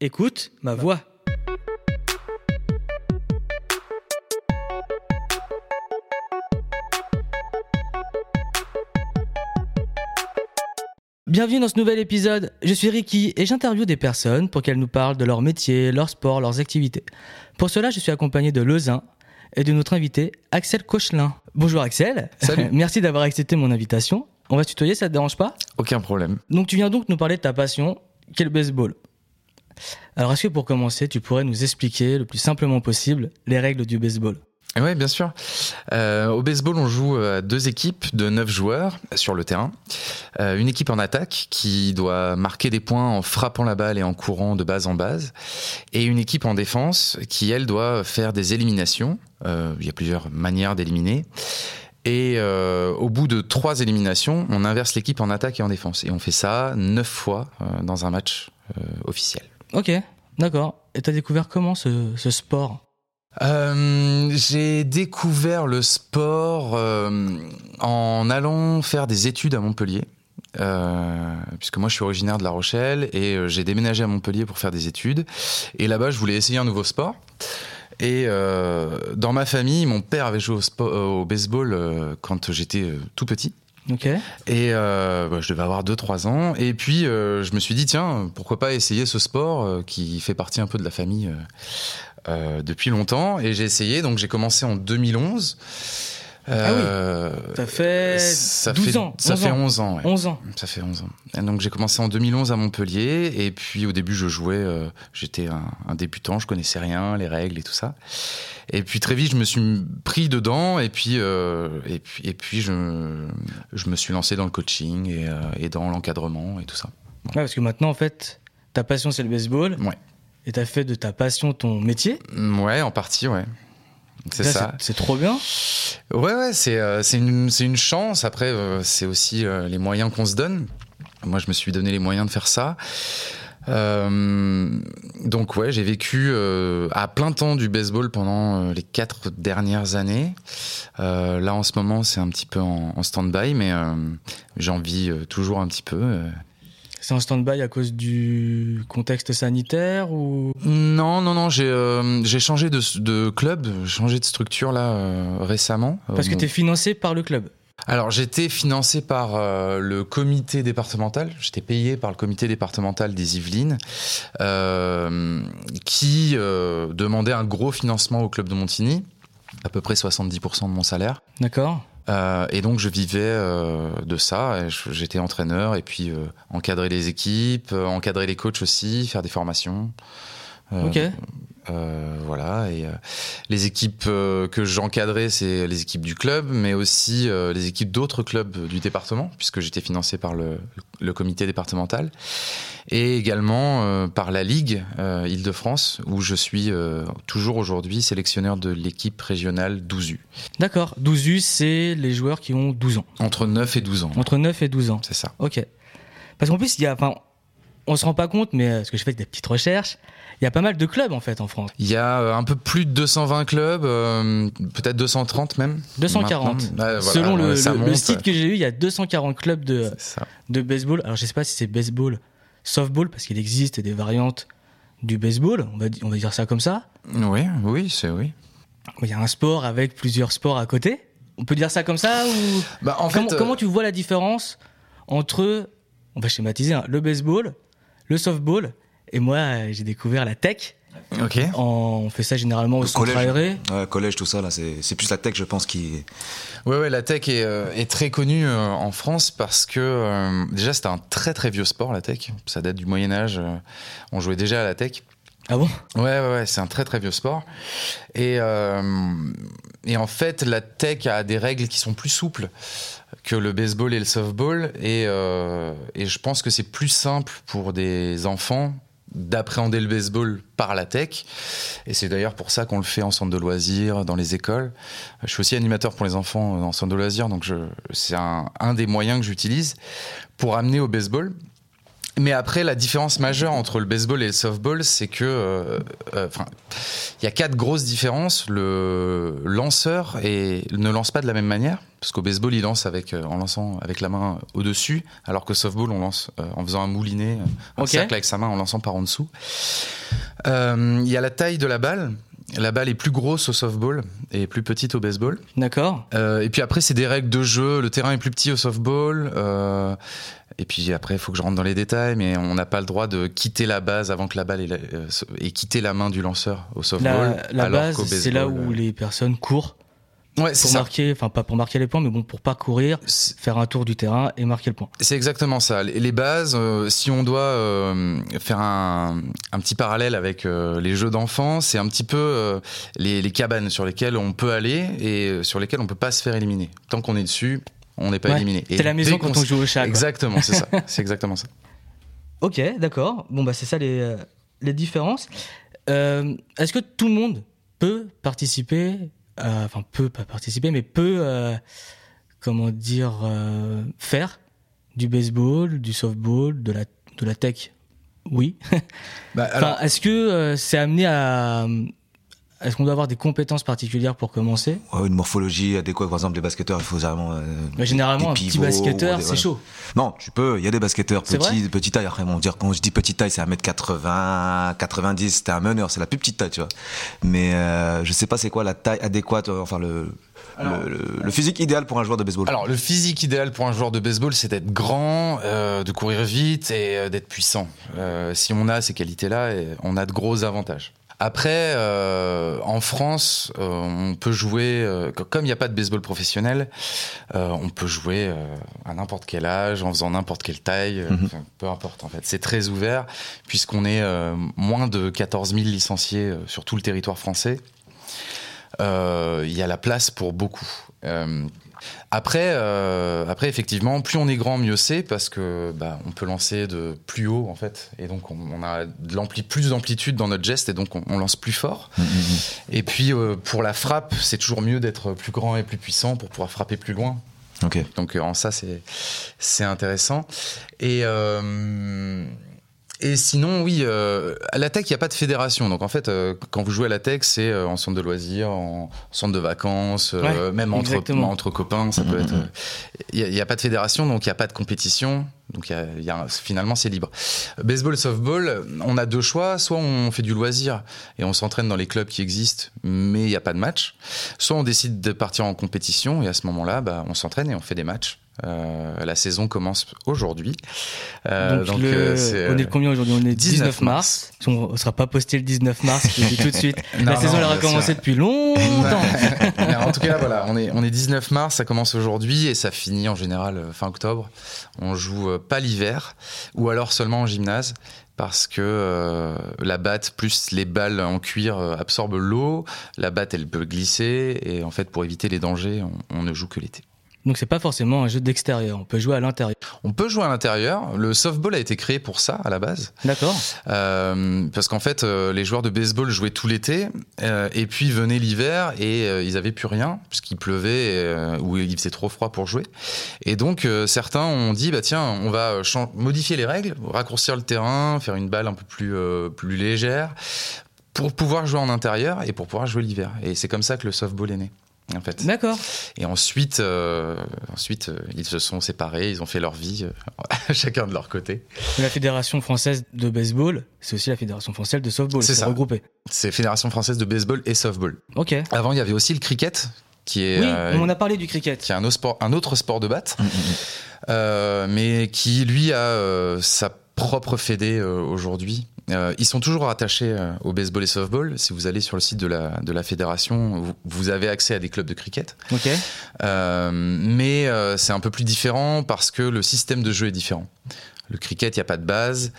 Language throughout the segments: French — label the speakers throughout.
Speaker 1: Écoute ma voix. Bienvenue dans ce nouvel épisode. Je suis Ricky et j'interviewe des personnes pour qu'elles nous parlent de leur métier, leur sport, leurs activités. Pour cela, je suis accompagné de Lezin et de notre invité Axel Cochelin. Bonjour Axel.
Speaker 2: Salut.
Speaker 1: Merci d'avoir accepté mon invitation. On va se tutoyer, ça te dérange pas?
Speaker 2: Aucun problème.
Speaker 1: Donc tu viens donc nous parler de ta passion, qui est le baseball. Alors est-ce que pour commencer, tu pourrais nous expliquer le plus simplement possible les règles du baseball?
Speaker 2: Oui, bien sûr. Euh, au baseball, on joue à deux équipes de neuf joueurs sur le terrain. Euh, une équipe en attaque qui doit marquer des points en frappant la balle et en courant de base en base. Et une équipe en défense qui, elle, doit faire des éliminations. Euh, il y a plusieurs manières d'éliminer. Et euh, au bout de trois éliminations, on inverse l'équipe en attaque et en défense. Et on fait ça neuf fois euh, dans un match euh, officiel.
Speaker 1: Ok, d'accord. Et t'as découvert comment ce, sport?
Speaker 2: Euh, j'ai découvert le sport euh, en allant faire des études à Montpellier. Euh, puisque moi je suis originaire de La Rochelle et j'ai déménagé à Montpellier pour faire des études. Et là-bas, je voulais essayer un nouveau sport. Et dans ma famille, mon père avait joué au, baseball quand j'étais tout petit.
Speaker 1: Ok.
Speaker 2: Et euh, bah, je devais avoir 2-3 ans. Et puis, euh, je me suis dit, tiens, pourquoi pas essayer ce sport euh, qui fait partie un peu de la famille euh, euh, depuis longtemps. Et j'ai essayé, donc j'ai commencé en 2011. Euh,
Speaker 1: T'as fait
Speaker 2: ça
Speaker 1: 12
Speaker 2: fait,
Speaker 1: ans.
Speaker 2: Ça
Speaker 1: 11
Speaker 2: fait
Speaker 1: ans.
Speaker 2: 11 ans. ouais.
Speaker 1: 11 ans.
Speaker 2: Ça fait 11 ans. Et donc j'ai commencé en 2011 à Montpellier. Et puis au début, je jouais, euh, j'étais un, un débutant, je connaissais rien, les règles et tout ça. Et puis très vite, je me suis pris dedans. Et puis, euh, et puis, et puis je, je me suis lancé dans le coaching et, euh, et dans l'encadrement et tout ça.
Speaker 1: Ouais, parce que maintenant, en fait, ta passion, c'est le baseball.
Speaker 2: Ouais.
Speaker 1: Et t'as fait de ta passion ton métier.
Speaker 2: Ouais, en partie, ouais. C'est ça.
Speaker 1: C'est trop bien.
Speaker 2: Ouais, ouais, c'est euh, une, une chance. Après, euh, c'est aussi euh, les moyens qu'on se donne. Moi, je me suis donné les moyens de faire ça. Donc, ouais, j'ai vécu à plein temps du baseball pendant les quatre dernières années. Là, en ce moment, c'est un petit peu en, en stand-by, mais j'en vis toujours un petit peu.
Speaker 1: C'est en stand-by à cause du contexte sanitaire ou?
Speaker 2: Non, non, non, j'ai euh, changé de, de club, j'ai changé de structure là euh, récemment.
Speaker 1: parce que
Speaker 2: Euh,
Speaker 1: t'es financé par le club?
Speaker 2: Alors j'étais financé par euh, le comité départemental, j'étais payé par le comité départemental des Yvelines, euh, qui euh, demandait un gros financement au club de Montigny, à peu près 70% de mon salaire.
Speaker 1: D'accord.
Speaker 2: Euh, et donc je vivais euh, de ça, j'étais entraîneur, et puis euh, encadrer les équipes, euh, encadrer les coachs aussi, faire des formations. Euh, voilà, et euh, les équipes euh, que j'encadrais, c'est les équipes du club, mais aussi les équipes d'autres clubs du département, puisque j'étais financé par le, le comité départemental, et également par la Ligue Île-de-France, où je suis toujours aujourd'hui sélectionneur de l'équipe régionale 12U,
Speaker 1: D'accord. 12U, c'est les joueurs qui ont 12 ans.
Speaker 2: entre 9 et 12 ans.
Speaker 1: Entre 9 et 12 ans.
Speaker 2: C'est ça.
Speaker 1: Ok. Parce qu'en plus, il y a, enfin, on se rend pas compte, mais euh, parce que je fais des petites recherches, il y a pas mal de clubs en fait en France.
Speaker 2: Il y a euh, un peu plus de 220 clubs, euh, peut-être 230 même.
Speaker 1: 240.
Speaker 2: Maintenant. Ouais, voilà,
Speaker 1: Selon le, site que j'ai eu, il y a 240 clubs de, de baseball. Alors je sais pas si c'est baseball, softball, parce qu'il existe des variantes du baseball, on va, on va dire ça comme ça.
Speaker 2: Oui, oui, c'est oui.
Speaker 1: Il y a un sport avec plusieurs sports à côté. On peut dire ça comme ça ou
Speaker 2: Bah, en
Speaker 1: comment,
Speaker 2: fait, euh,
Speaker 1: comment tu vois la différence entre, on va schématiser, hein, le baseball, le softball, et moi euh, j'ai découvert la tech.
Speaker 2: Ok.
Speaker 1: En- on fait ça généralement au
Speaker 3: Le
Speaker 1: centre
Speaker 3: collège.
Speaker 1: aéré.
Speaker 3: Ouais, collège, tout ça, là, c'est c'est plus la tech, je pense, qui.
Speaker 2: Ouais, ouais, la tech est, euh, est très connue euh, en France parce que euh, déjà c'était un très très vieux sport la tech. Ça date du Moyen Âge. euh, on jouait déjà à la tech.
Speaker 1: Ah bon?
Speaker 2: Ouais, ouais, ouais, c'est un très très vieux sport. Et, euh, et en fait, la tech a des règles qui sont plus souples que le baseball et le softball. Et, euh, et je pense que c'est plus simple pour des enfants d'appréhender le baseball par la tech. Et c'est d'ailleurs pour ça qu'on le fait en centre de loisirs, dans les écoles. Je suis aussi animateur pour les enfants en centre de loisirs, donc c'est un, un des moyens que j'utilise pour amener au baseball. Mais après, la différence majeure entre le baseball et le softball, c'est que, euh, euh, il y a quatre grosses différences. Le lanceur et ne lance pas de la même manière, parce qu'au baseball, il lance avec euh, en lançant avec la main au dessus, alors qu'au softball, on lance euh, en faisant un moulinet, un
Speaker 1: Ok.
Speaker 2: cercle avec sa main, en lançant par en dessous. Euh, Il y a la taille de la balle. La balle est plus grosse au softball et plus petite au baseball.
Speaker 1: D'accord.
Speaker 2: Euh, et puis après, c'est des règles de jeu. Le terrain est plus petit au softball. euh, et puis après, il faut que je rentre dans les détails, mais on n'a pas le droit de quitter la base avant que la balle ait, la- euh, et quitter la main du lanceur au softball.
Speaker 1: La, base, c'est là où
Speaker 2: euh,
Speaker 1: les personnes courent
Speaker 2: Ouais,
Speaker 1: pour
Speaker 2: ça.
Speaker 1: marquer, enfin pas pour marquer les points, mais bon, pour pas courir,
Speaker 2: C'est
Speaker 1: faire un tour du terrain et marquer le point.
Speaker 2: c'est exactement ça. Les bases, euh, si on doit euh, faire un, un petit parallèle avec euh, les jeux d'enfants, c'est un petit peu les, les cabanes sur lesquelles on peut aller et sur lesquelles on peut pas se faire éliminer. Tant qu'on est dessus, on n'est pas
Speaker 1: Ouais.
Speaker 2: éliminé.
Speaker 1: C'est la maison quand on joue au chat.
Speaker 2: Exactement, c'est ça. C'est exactement ça.
Speaker 1: Ok, d'accord. Bon, bah, c'est ça les, les différences. Est-ce que tout le monde peut participer, enfin, peut pas participer, mais peut, euh, comment dire, euh, faire du baseball, du softball, de la, de la tech Oui.
Speaker 2: Bah,
Speaker 1: est-ce que euh, c'est amené à. Est-ce qu'on doit avoir des compétences particulières pour commencer
Speaker 3: Ouais, une morphologie adéquate, par exemple, les basketteurs, il faut vraiment. euh,
Speaker 1: Mais Généralement, un
Speaker 3: des
Speaker 1: petit
Speaker 3: pivots,
Speaker 1: basketteur,
Speaker 3: des-
Speaker 1: c'est
Speaker 3: voilà.
Speaker 1: chaud.
Speaker 3: Non, tu peux. Il y a des basketteurs
Speaker 1: C'est
Speaker 3: petits, de petite taille. Après, bon, dire quand je dis petite taille, c'est 1m80, 90. C'était un meneur, c'est la plus petite taille, tu vois. Mais euh, je sais pas c'est quoi la taille adéquate, euh, enfin le,
Speaker 2: Alors-
Speaker 3: le, le- le physique idéal pour un joueur de baseball.
Speaker 2: Alors, le physique idéal pour un joueur de baseball, c'est d'être grand, euh, de courir vite et euh, d'être puissant. Euh, si on a ces qualités-là, on a de gros avantages. Après, euh, en France, euh, on peut jouer, euh, co- comme il n'y a pas de baseball professionnel, euh, on peut jouer euh, à n'importe quel âge, en faisant n'importe quelle taille, euh,
Speaker 3: Mhm.
Speaker 2: peu importe en fait. C'est très ouvert, puisqu'on est euh, moins de 14 000 licenciés sur tout le territoire français. Euh, Il y a la place pour beaucoup. Après, euh, après, effectivement, plus on est grand, mieux c'est parce que bah, on peut lancer de plus haut en fait, et donc on, on a de plus d'amplitude dans notre geste, et donc on, on lance plus fort.
Speaker 3: Mm, mm, mm.
Speaker 2: Et puis euh, pour la frappe, c'est toujours mieux d'être plus grand et plus puissant pour pouvoir frapper plus loin. Donc en ça, c'est c'est intéressant. Et euh, et sinon, oui, euh, à la tech, il n'y a pas de fédération. Donc en fait, euh, quand vous jouez à la tech, c'est euh, en centre de loisirs, en centre de vacances, euh,
Speaker 1: Ouais,
Speaker 2: même entre, entre copains, ça peut
Speaker 3: Mhm.
Speaker 2: être. euh, Il n'y a, pas de fédération, donc il n'y a pas de compétition. Donc il y a, il y a- finalement, c'est libre. Baseball, softball, on a deux choix. Soit on fait du loisir et on s'entraîne dans les clubs qui existent, mais il n'y a pas de match. Soit on décide de partir en compétition et à ce moment-là, bah, on s'entraîne et on fait des matchs. Euh, la saison commence aujourd'hui. Euh,
Speaker 1: donc, le-
Speaker 2: euh,
Speaker 1: on est le combien aujourd'hui? On est 19
Speaker 2: 19
Speaker 1: mars. On ne sera pas posté le 19 mars, je le dis tout de suite.
Speaker 2: Non,
Speaker 1: la saison
Speaker 2: non,
Speaker 1: elle aura commencé depuis longtemps.
Speaker 2: En tout cas, voilà, on est, on est 19 mars, ça commence aujourd'hui et ça finit en général fin octobre. On joue pas l'hiver ou alors seulement en gymnase parce que euh, la batte plus les balles en cuir absorbent l'eau. La batte, elle peut glisser et en fait, pour éviter les dangers, on, on ne joue que l'été.
Speaker 1: Donc c'est pas forcément un jeu d'extérieur, on peut jouer à l'intérieur.
Speaker 2: On peut jouer à l'intérieur. Le softball a été créé pour ça à la base.
Speaker 1: D'accord
Speaker 2: Euh, parce qu'en fait, euh, les joueurs de baseball jouaient tout l'été, euh, et puis venait l'hiver et ils avaient plus rien puisqu'il pleuvait ou il faisait trop froid pour jouer. Et donc certains ont dit bah tiens, on va modifier les règles, raccourcir le terrain, faire une balle un peu plus plus légère pour pouvoir jouer en intérieur et pour pouvoir jouer l'hiver. Et c'est comme ça que le softball est né. En fait.
Speaker 1: D'accord.
Speaker 2: Et ensuite, euh, ensuite, euh, ils se sont séparés, ils ont fait leur vie, euh, chacun de leur côté.
Speaker 1: La Fédération française de baseball, c'est aussi la Fédération française de softball.
Speaker 2: C'est ça.
Speaker 1: regroupé.
Speaker 2: C'est Fédération française de baseball et softball.
Speaker 1: Ok.
Speaker 2: Avant, il y avait aussi le cricket, qui est,
Speaker 1: Oui, on a parlé du cricket.
Speaker 2: qui est un, autre sport, un autre sport de batte,
Speaker 3: Mm, mm,
Speaker 2: euh, mais qui, lui, a sa propre fédé aujourd'hui. Euh, ils sont toujours attachés euh, au baseball et softball. Si vous allez sur le site de la, de la fédération, vous, vous avez accès à des clubs de cricket. Euh, mais euh, c'est un peu plus différent parce que le système de jeu est différent. Le cricket, il n'y a pas de base,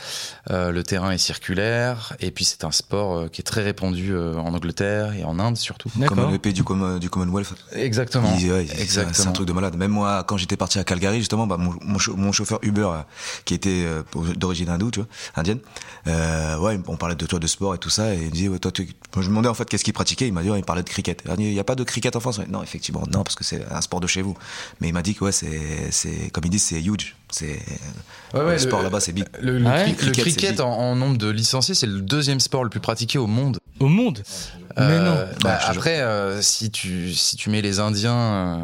Speaker 2: euh, le terrain est circulaire, et puis c'est un sport euh, qui est très répandu euh, en Angleterre et en Inde surtout.
Speaker 3: mm. Comme le pays du, Com- du Commonwealth.
Speaker 2: Exactement.
Speaker 3: Ouais, c'est- un truc de malade. Même moi, quand j'étais parti à Calgary, justement, bah, mon, mon, chau- mon chauffeur Uber, euh, qui était euh, d'origine hindoue, tu vois, indienne, euh, ouais, on parlait de toi de sport et tout ça, et il me disait, ouais, toi, tu... Moi, je me demandais en fait qu'est-ce qu'il pratiquait. Il m'a dit, ouais, il parlait de cricket. Il n'y a pas de cricket en France? Non, effectivement, non, parce que c'est un sport de chez vous. Mais il m'a dit que ouais, c'est, c'est, comme ils disent, c'est huge. C'est
Speaker 2: Ouais, ouais,
Speaker 3: le sport là-bas, c'est big.
Speaker 2: Le, le
Speaker 1: Ah ouais
Speaker 2: cri- le
Speaker 3: Cricket,
Speaker 2: en, en nombre de licenciés, c'est le deuxième sport le plus pratiqué au monde.
Speaker 1: Au monde Mais
Speaker 2: Euh,
Speaker 1: non.
Speaker 2: bah,
Speaker 3: jure.
Speaker 2: après, euh, si tu si tu mets les Indiens euh,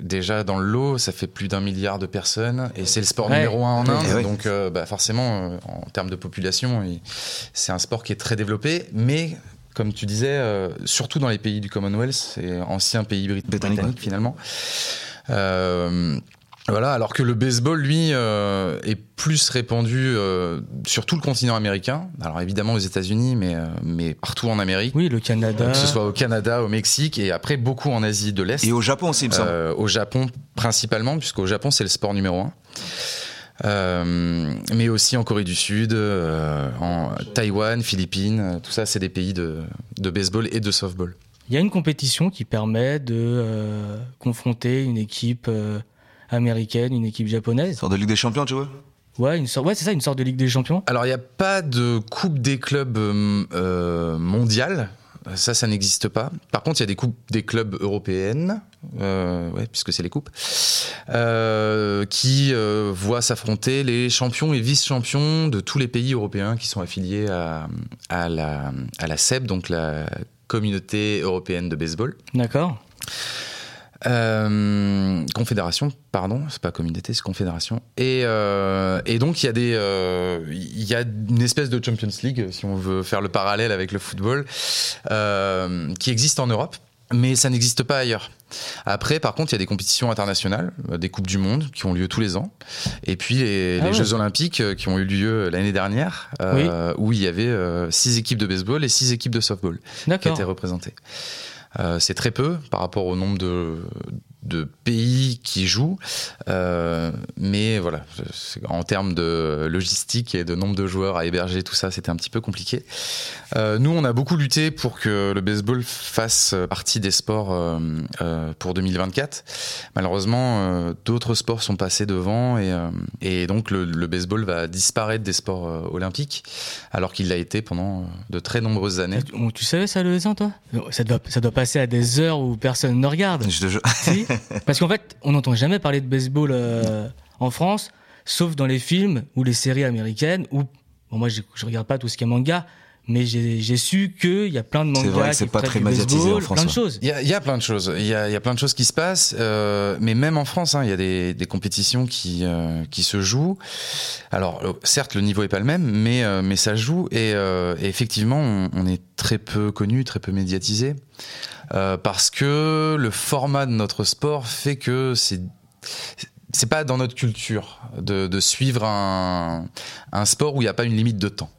Speaker 2: déjà dans le lot, ça fait plus d'un milliard de personnes et c'est le sport
Speaker 1: Ouais.
Speaker 2: numéro un en
Speaker 3: Ouais,
Speaker 2: Inde.
Speaker 3: ouais.
Speaker 2: Donc, euh, bah, forcément, euh, en termes de population, c'est un sport qui est très développé, mais comme tu disais, euh, surtout dans les pays du Commonwealth, c'est ancien pays brit-
Speaker 3: Britannique,
Speaker 2: britannique, finalement. Euh, voilà, alors que le baseball, lui, euh, est plus répandu euh, sur tout le continent américain. Alors évidemment aux États-Unis, mais, euh, mais partout en Amérique.
Speaker 1: Oui, le Canada.
Speaker 2: Que ce soit au Canada, au Mexique et après beaucoup en Asie de l'Est.
Speaker 3: Et au Japon aussi, il me semble.
Speaker 2: Euh, au Japon principalement, puisqu'au Japon c'est le sport numéro un. Euh, mais aussi en Corée du Sud, euh, en Taïwan, Philippines, tout ça c'est des pays de, de baseball et de softball.
Speaker 1: Il y a une compétition qui permet de euh, confronter une équipe euh, américaine, une équipe japonaise.
Speaker 3: Sorte de Ligue des Champions, tu vois
Speaker 1: Ouais, une sorte, ouais, c'est ça, une sorte de Ligue des Champions.
Speaker 2: Alors il n'y a pas de coupe des clubs euh, euh, mondiale. Ça, ça n'existe pas. Par contre, il y a des coupes des clubs européennes, euh, ouais, puisque c'est les coupes, euh, qui euh, voient s'affronter les champions et vice-champions de tous les pays européens qui sont affiliés à, à, la, à la CEB, donc la Communauté européenne de baseball.
Speaker 1: D'accord.
Speaker 2: Euh, confédération, pardon, c'est pas communauté, c'est confédération. Et, euh, et donc il y a des, euh, il y a une espèce de Champions League, si on veut faire le parallèle avec le football, qui existe en Europe, mais ça n'existe pas ailleurs. Après, par contre, il y a des compétitions internationales, des coupes du monde qui ont lieu tous les ans, et puis les,
Speaker 1: Ah
Speaker 2: les. Jeux olympiques qui ont eu lieu l'année dernière, où il y avait six équipes de baseball et six équipes de softball qui étaient représentées. Euh, c'est très peu par rapport au nombre de, de pays qui jouent, euh, mais voilà, en termes de logistique et de nombre de joueurs à héberger, tout ça, c'était un petit peu compliqué. Euh, nous, on a beaucoup lutté pour que le baseball fasse partie des sports euh, pour 2024. Malheureusement, d'autres sports sont passés devant et, et donc le, le baseball va disparaître des sports olympiques, alors qu'il l'a été pendant de très nombreuses années.
Speaker 1: Tu, tu savais ça, le Z, toi? Ça doit, ça doit passer à des heures où personne ne regarde.
Speaker 3: Je te jure.
Speaker 1: Si Parce qu'en fait, on n'entend jamais parler de baseball euh, en France, sauf dans les films ou les séries américaines, où, bon, moi je, je regarde pas tout ce qui est manga, mais j'ai j'ai su qu'il y a plein de
Speaker 3: C'est
Speaker 1: mangas
Speaker 3: vrai que
Speaker 1: qui
Speaker 3: c'est pas très médiatisé en
Speaker 1: baseball,
Speaker 3: France,
Speaker 1: plein de
Speaker 3: ouais.
Speaker 1: choses.
Speaker 2: Il y, a, il y a plein de choses. Il y a, il y a plein de choses qui se passent, euh, mais même en France, hein, il y a des, des compétitions qui euh, qui se jouent. Alors, euh, certes, le niveau est pas le même, mais euh, mais ça joue et, euh, et effectivement, on, on est très peu connu, très peu médiatisé, euh, parce que le format de notre sport fait que c'est c'est pas dans notre culture de, de suivre un, un sport où il n'y a pas une limite de temps.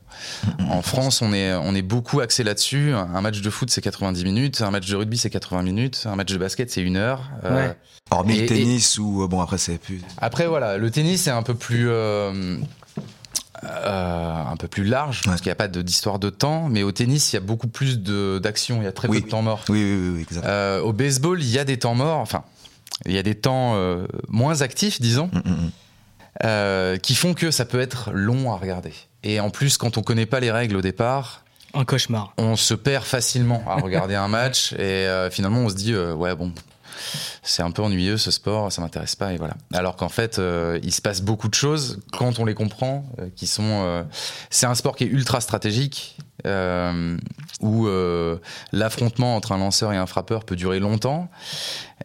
Speaker 2: En France, on est, on est beaucoup axé là-dessus. Un match de foot, c'est 90 minutes. Un match de rugby, c'est 80 minutes. Un match de basket, c'est une heure. Euh,
Speaker 1: Ouais.
Speaker 3: Hormis
Speaker 2: Et-
Speaker 3: le tennis ou euh, bon après c'est plus.
Speaker 2: Après, voilà, le tennis, c'est un peu plus. euh, euh, un peu plus large parce qu'il n'y a pas d'histoire de temps mais au tennis il y a beaucoup plus de- d'action il y a très
Speaker 3: Oui.
Speaker 2: peu de temps mort
Speaker 3: Oui oui oui, oui exact.
Speaker 2: Euh, au baseball il y a des temps morts enfin il y a des temps euh, moins actifs disons
Speaker 3: Mm, mm, mm.
Speaker 2: Euh, qui font que ça peut être long à regarder et en plus quand on connaît pas les règles au départ
Speaker 1: Un cauchemar.
Speaker 2: on se perd facilement à regarder un match et euh, finalement on se dit euh, ouais bon c'est un peu ennuyeux ce sport ça m'intéresse pas et voilà alors qu'en fait euh, il se passe beaucoup de choses quand on les comprend qui sont c'est un sport qui est ultra stratégique euh, où euh, l'affrontement entre un lanceur et un frappeur peut durer longtemps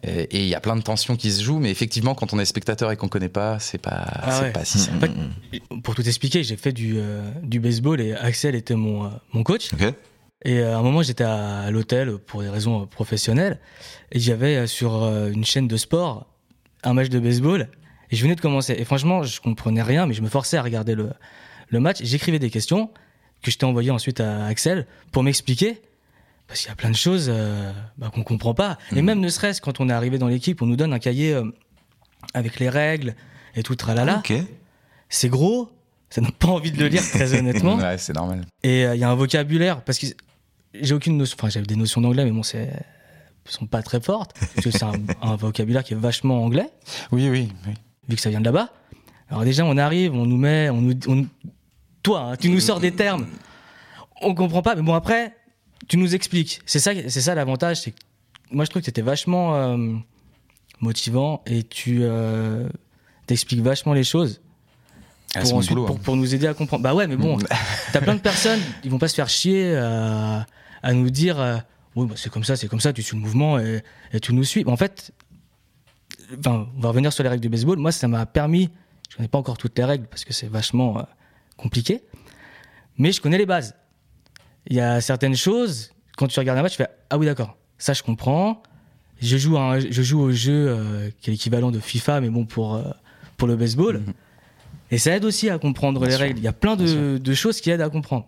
Speaker 2: et il y a plein de tensions qui se jouent mais effectivement quand on est spectateur et qu'on connaît pas c'est pas
Speaker 1: Ah ouais.
Speaker 2: pas si simple.
Speaker 1: En fait, pour tout expliquer, j'ai fait du, euh, du baseball et Axel était mon, euh, mon coach. Et à un moment, j'étais à, l'hôtel pour des raisons professionnelles. Et j'avais sur une chaîne de sport un match de baseball. Et je venais de commencer. Et franchement, je comprenais rien, mais je me forçais à regarder le, le match. J'écrivais des questions que je t'ai envoyées ensuite à Axel pour m'expliquer. Parce qu'il y a plein de choses euh, bah, qu'on comprend pas. Et même ne serait-ce quand on est arrivé dans l'équipe, on nous donne un cahier euh, avec les règles et tout tralala. C'est gros. Ça donne pas envie de le lire, très honnêtement.
Speaker 2: ouais c'est normal
Speaker 1: Et euh, il y a un vocabulaire, parce que j'ai aucune notion, enfin j'avais des notions d'anglais, mais bon, c'est sont pas très fortes. Parce que c'est un, un vocabulaire qui est vachement anglais,
Speaker 2: oui oui, oui.
Speaker 1: vu que ça vient de là-bas. Alors déjà, on arrive, on nous met, on nous, on- toi, hein, tu nous sors des termes, on comprend pas, mais bon après, tu nous expliques. C'est ça, c'est ça l'avantage, c'est moi je trouve que c'était vachement euh, motivant et tu, euh, t'expliques vachement les choses
Speaker 2: Ah, c'est
Speaker 1: pour,
Speaker 2: mon
Speaker 1: ensuite-
Speaker 2: boulot,
Speaker 1: pour,
Speaker 2: hein.
Speaker 1: pour nous aider à comprendre. Bah ouais, mais bon, t'as plein de personnes, ils vont pas se faire chier à, à nous dire euh, oui, bah c'est comme ça, c'est comme ça, tu suis le mouvement et, et tu nous suis. En fait, enfin, on va revenir sur les règles du baseball. Moi, ça m'a permis, je connais pas encore toutes les règles parce que c'est vachement euh, compliqué, mais je connais les bases. Il y a certaines choses, quand tu regardes un match, tu fais ah oui, d'accord, ça je comprends. Je joue, un- je joue au jeu euh, qui est l'équivalent de FIFA, mais bon, pour, euh, pour le baseball.
Speaker 2: Mhm.
Speaker 1: Et ça aide aussi à comprendre
Speaker 2: Bien
Speaker 1: les
Speaker 2: sûr.
Speaker 1: règles. Il y a plein de, de choses qui aident à comprendre.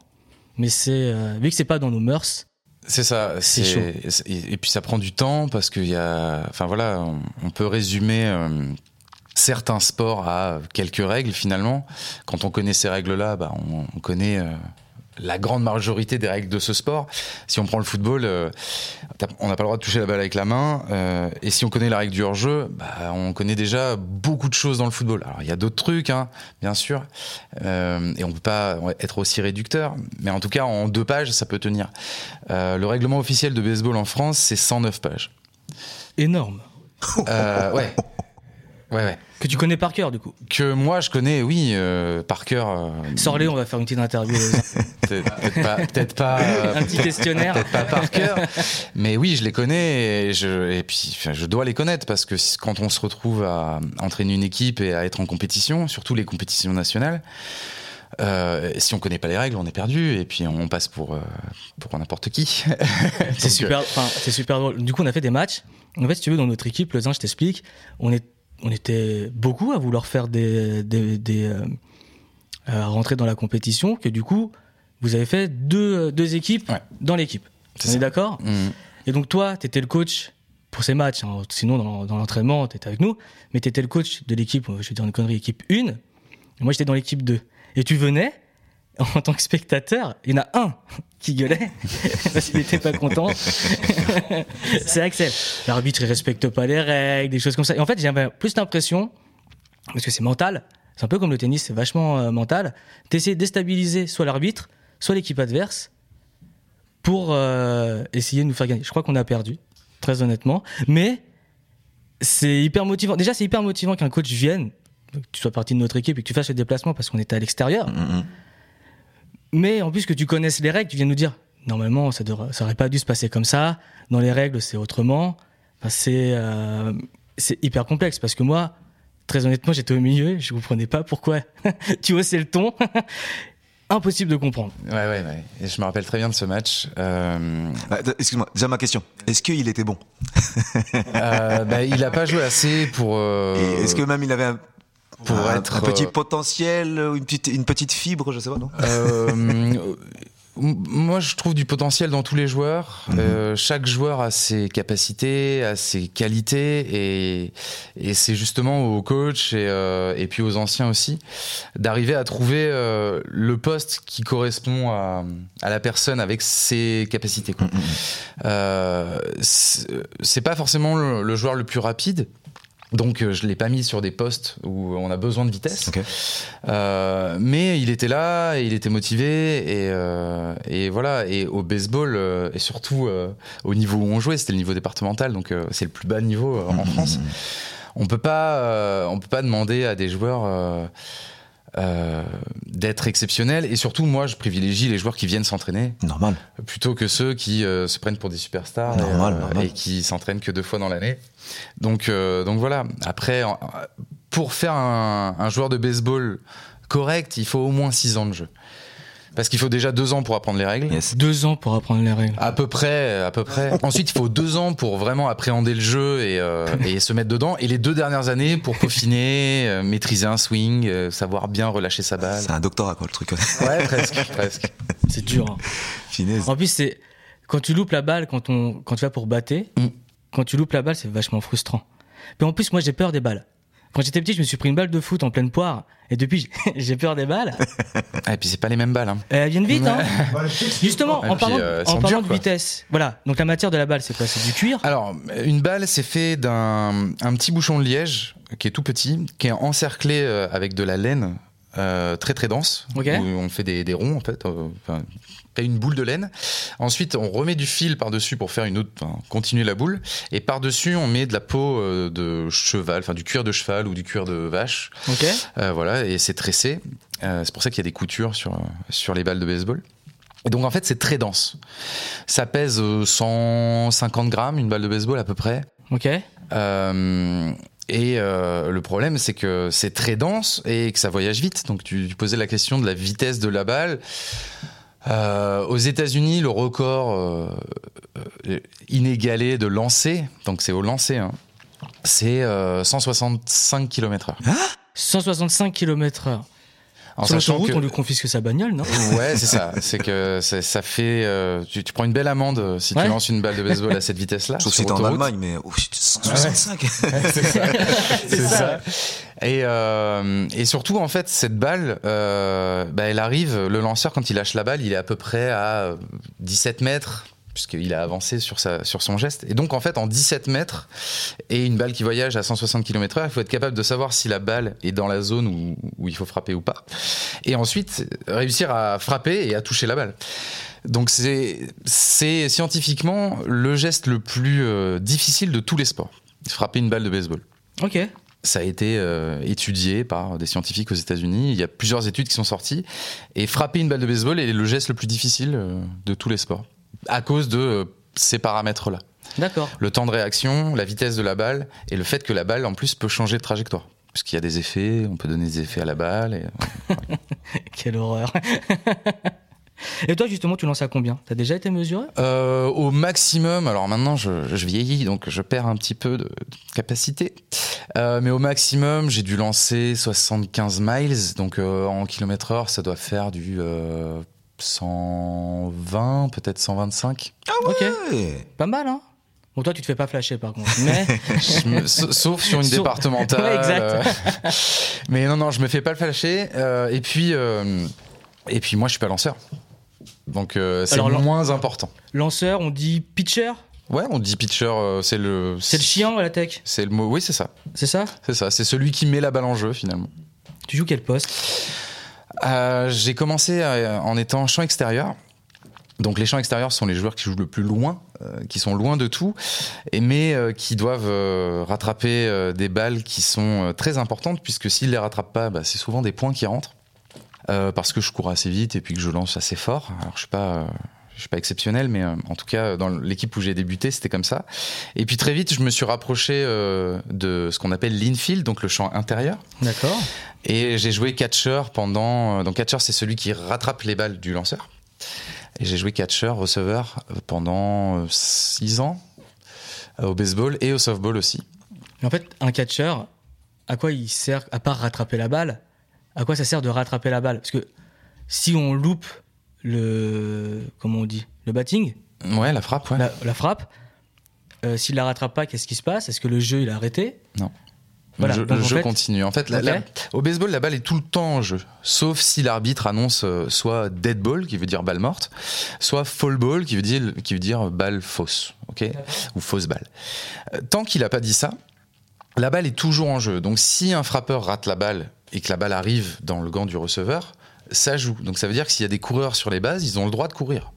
Speaker 1: Mais c'est euh, vu que c'est pas dans nos mœurs,
Speaker 2: C'est ça.
Speaker 1: C'est
Speaker 2: c'est- Et, et puis ça prend du temps parce qu'il y a. Enfin voilà, on, on peut résumer certains sports à quelques règles finalement. Quand on connaît ces règles-là, bah, on, on connaît. euh, la grande majorité des règles de ce sport. Si on prend le football, euh, on n'a pas le droit de toucher la balle avec la main. euh, et si on connaît la règle du hors-jeu, bah, on connaît déjà beaucoup de choses dans le football. Alors il y a d'autres trucs, hein, bien sûr, euh, et on peut pas être aussi réducteur. Mais en tout cas, en deux pages, ça peut tenir. Euh, le règlement officiel de baseball en France, c'est 109 pages.
Speaker 1: énorme.
Speaker 2: Euh, ouais. Ouais, ouais.
Speaker 1: Que tu connais par cœur, du coup.
Speaker 2: Que moi, je connais, oui, euh, par cœur. euh,
Speaker 1: Sors-les, on va faire une petite interview.
Speaker 2: Peut-être peut-être pas. Euh,
Speaker 1: un petit questionnaire.
Speaker 2: Peut-être pas par cœur, mais oui, je les connais et, je, et puis enfin, je dois les connaître parce que quand on se retrouve à entraîner une équipe et à être en compétition, surtout les compétitions nationales, euh, si on connaît pas les règles, on est perdu et puis on passe pour euh, pour n'importe qui.
Speaker 1: C'est super, c'est super drôle. Du coup, on a fait des matchs. En fait, si tu veux, dans notre équipe, le je t'explique, on, est, on était beaucoup à vouloir faire des, des, des, euh, à rentrer dans la compétition, que du coup, vous avez fait deux, deux équipes
Speaker 2: Ouais.
Speaker 1: dans l'équipe. On est d'accord
Speaker 2: Mm.
Speaker 1: Et donc toi, tu étais le coach pour ces matchs. hein. Sinon, dans, dans l'entraînement, tu étais avec nous. Mais tu étais le coach de l'équipe, je vais dire une connerie, équipe 1. Et moi, j'étais dans l'équipe 2. Et tu venais, en tant que spectateur, il y en a un qui gueulait parce qu'il n'était pas content. C'est Axel. L'arbitre, il respecte pas les règles, des choses comme ça. Et en fait, j'avais plus l'impression, parce que c'est mental, c'est un peu comme le tennis, c'est vachement euh, mental, d'essayer de déstabiliser soit l'arbitre, soit l'équipe adverse pour euh, essayer de nous faire gagner. Je crois qu'on a perdu, très honnêtement. Mais c'est hyper motivant. Déjà, c'est hyper motivant qu'un coach vienne, que tu sois partie de notre équipe et que tu fasses le déplacement parce qu'on était à l'extérieur.
Speaker 3: Mhm.
Speaker 1: Mais en plus que tu connaisses les règles, tu viens nous dire normalement ça devrait, ça aurait pas dû se passer comme ça. Dans les règles, c'est autrement. Enfin, c'est euh, c'est hyper complexe parce que moi, très honnêtement, j'étais au milieu, je comprenais pas pourquoi tu haussais le ton. Impossible de comprendre.
Speaker 2: Ouais, ouais, ouais. Et je me rappelle très bien de ce match. Euh,
Speaker 3: Ah, Excuse-moi, déjà ma question. Est-ce qu'il était bon?
Speaker 2: Euh, bah, il a pas joué assez pour. euh,
Speaker 3: Et Est-ce que même il avait un,
Speaker 2: pour
Speaker 3: un-
Speaker 2: être,
Speaker 3: un petit
Speaker 2: euh,
Speaker 3: potentiel, ou une petite, une petite fibre, je sais pas, non
Speaker 2: Euh, moi, je trouve du potentiel dans tous les joueurs. Euh, chaque joueur a ses capacités, a ses qualités, et, et c'est justement aux coachs et, euh, et puis aux anciens aussi d'arriver à trouver euh, le poste qui correspond à, à la personne avec ses capacités. Euh, c'est c'est pas forcément le, le joueur le plus rapide. Donc euh, je l'ai pas mis sur des postes où on a besoin de vitesse. Euh, mais il était là, et il était motivé et, euh, et voilà. Et au baseball euh, et surtout au niveau où on jouait, c'était le niveau départemental, donc c'est le plus bas niveau en France. On peut pas, on peut pas demander à des joueurs euh, d'être exceptionnels. Et surtout, moi, je privilégie les joueurs qui viennent s'entraîner
Speaker 3: Normal.
Speaker 2: plutôt que ceux qui euh, se prennent pour des superstars et, euh,
Speaker 3: normal.
Speaker 2: et qui s'entraînent que deux fois dans l'année. Donc, donc voilà. Après, pour faire un, un joueur de baseball correct, il faut au moins six ans de jeu. Parce qu'il faut déjà deux ans pour apprendre les règles.
Speaker 3: Yes.
Speaker 1: Deux ans pour apprendre les règles.
Speaker 2: À peu près, à peu près. Ensuite, il faut deux ans pour vraiment appréhender le jeu et, euh, et se mettre dedans. Et les deux dernières années pour peaufiner, euh, maîtriser un swing, euh, savoir bien relâcher sa balle.
Speaker 3: C'est un doctorat, quoi, le truc.
Speaker 2: Ouais, presque, presque.
Speaker 1: C'est dur. hein.
Speaker 3: Finesse.
Speaker 1: En plus, c'est quand tu loupes la balle, quand, on, quand tu vas pour battre,
Speaker 2: Mm.
Speaker 1: quand tu loupes la balle, c'est vachement frustrant. Puis en plus, moi, j'ai peur des balles. Quand j'étais petit, je me suis pris une balle de foot en pleine poire. Et depuis, j'ai peur des balles.
Speaker 2: Ah, et puis c'est pas les mêmes balles. Hein.
Speaker 1: Elles viennent vite, hein. Justement,
Speaker 2: Et
Speaker 1: en
Speaker 2: puis,
Speaker 1: parlant,
Speaker 2: euh, elles
Speaker 1: en
Speaker 2: sont
Speaker 1: parlant
Speaker 2: dures,
Speaker 1: de vitesse. Voilà. Donc la matière de la balle, c'est quoi? C'est du cuir?
Speaker 2: Alors, une balle, c'est fait d'un un petit bouchon de liège qui est tout petit, qui est encerclé euh, avec de la laine euh, très très dense, où on fait des, des ronds en fait, euh, enfin, une boule de laine. Ensuite, on remet du fil par-dessus pour faire une autre, enfin, continuer la boule. Et par-dessus, on met de la peau euh, de cheval, enfin du cuir de cheval ou du cuir de vache. Euh, voilà, et c'est tressé. C'est pour ça qu'il y a des coutures sur, sur les balles de baseball. Et donc en fait, c'est très dense. Ça pèse euh, 150 grammes, une balle de baseball à peu près.
Speaker 1: Ok.
Speaker 2: Euh, et euh, le problème, c'est que c'est très dense et que ça voyage vite. Donc tu, posais la question de la vitesse de la balle. Euh, aux États-Unis, le record euh, inégalé de lancer, donc c'est au lancer, hein, c'est euh, 165 km/h.
Speaker 1: 165 km/h.
Speaker 2: En
Speaker 1: Sur
Speaker 2: sachant
Speaker 1: l'autoroute,
Speaker 2: que-
Speaker 1: on lui confisque sa bagnole, non
Speaker 2: Ouais, c'est ça. C'est que ça, ça fait. euh, tu, tu prends une belle amende euh, si
Speaker 1: Ouais.
Speaker 2: tu lances une balle de baseball à cette vitesse-là.
Speaker 3: Sauf si t'es en. Allemagne, mais oh, putain, 165.
Speaker 2: c'est ça. C'est ça. Et, euh, et surtout, en fait, cette balle, euh, bah, elle arrive, le lanceur, quand il lâche la balle, il est à peu près à euh, 17 mètres, puisqu'il a avancé sur, sa, sur son geste. Et donc, en fait, en 17 mètres, et une balle qui voyage à 160 km/h, il faut être capable de savoir si la balle est dans la zone où, où il faut frapper ou pas. Et ensuite, réussir à frapper et à toucher la balle. Donc, c'est c'est scientifiquement le geste le plus euh, difficile de tous les sports. Frapper une balle de baseball.
Speaker 1: Ok.
Speaker 2: Ça a été euh, étudié par des scientifiques aux États-Unis. Il y a plusieurs études qui sont sorties. Et frapper une balle de baseball est le geste le plus difficile euh, de tous les sports. À cause de euh, ces paramètres-là.
Speaker 1: D'accord.
Speaker 2: Le temps de réaction, la vitesse de la balle et le fait que la balle, en plus, peut changer de trajectoire. Parce qu'il y a des effets, on peut donner des effets à la balle. Et...
Speaker 1: Quelle horreur. Et toi, justement, tu lances à combien? T'as déjà été mesuré?
Speaker 2: Euh, au maximum, alors maintenant je, je vieillis donc je perds un petit peu de, capacité, Euh, mais au maximum j'ai dû lancer 75 miles, donc euh, en kilomètre heure ça doit faire du 120, peut-être 125.
Speaker 1: Ok.
Speaker 3: Ouais.
Speaker 1: Pas mal, hein Bon, toi, tu te fais pas flasher, par contre. Mais
Speaker 2: me- sauf sur une
Speaker 1: Sauf-
Speaker 2: départementale.
Speaker 1: Ouais, exact.
Speaker 2: euh, mais non, non, je me fais pas le flasher. euh, et puis, euh, et puis moi je suis pas lanceur. Donc euh, c'est moins important.
Speaker 1: lanceur, on dit pitcher?
Speaker 2: Ouais, on dit pitcher, euh, c'est le.
Speaker 1: C'est le chien à la tech,
Speaker 2: C'est le mot. Oui, c'est ça.
Speaker 1: c'est ça?
Speaker 2: C'est ça. C'est celui qui met la balle en jeu finalement.
Speaker 1: Tu joues quel poste?
Speaker 2: Euh, j'ai commencé euh, en étant champ extérieur. Donc les champs extérieurs sont les joueurs qui jouent le plus loin, euh, qui sont loin de tout, mais qui doivent rattraper des balles qui sont très importantes, puisque s'ils les rattrapent pas, bah, c'est souvent des points qui rentrent. Parce que je cours assez vite et puis que je lance assez fort. Alors je suis pas, je suis pas exceptionnel, mais euh, en tout cas dans l'équipe où j'ai débuté, c'était comme ça. Et puis très vite, je me suis rapproché euh, de ce qu'on appelle l'infield, donc le champ intérieur.
Speaker 1: D'accord.
Speaker 2: Et j'ai joué catcher pendant. euh, Donc catcher, c'est celui qui rattrape les balles du lanceur. Et j'ai joué catcher, receveur pendant 6 ans au baseball et au softball aussi.
Speaker 1: Mais en fait, un catcher, à quoi il sert, à part rattraper la balle, à quoi ça sert de rattraper la balle? Parce que si on loupe le. Comment on dit Le batting,
Speaker 2: Ouais, la frappe, ouais.
Speaker 1: la, la frappe, euh, s'il la rattrape pas, qu'est-ce qui se passe? Est-ce que le jeu il a arrêté?
Speaker 2: Non.
Speaker 1: Voilà,
Speaker 2: le jeu,
Speaker 1: donc
Speaker 2: le
Speaker 1: en
Speaker 2: jeu
Speaker 1: fait-
Speaker 2: continue. En fait, la-
Speaker 1: Ok.
Speaker 2: la- au baseball, la balle est tout le temps en jeu. Sauf si l'arbitre annonce euh, soit dead ball, qui veut dire balle morte, soit fall ball, qui veut dire, qui veut dire balle fausse. ok? Ou fausse balle. Euh, Tant qu'il n'a pas dit ça, la balle est toujours en jeu. Donc si un frappeur rate la balle et que la balle arrive dans le gant du receveur, ça joue. Donc ça veut dire que s'il y a des coureurs sur les bases, ils ont le droit de courir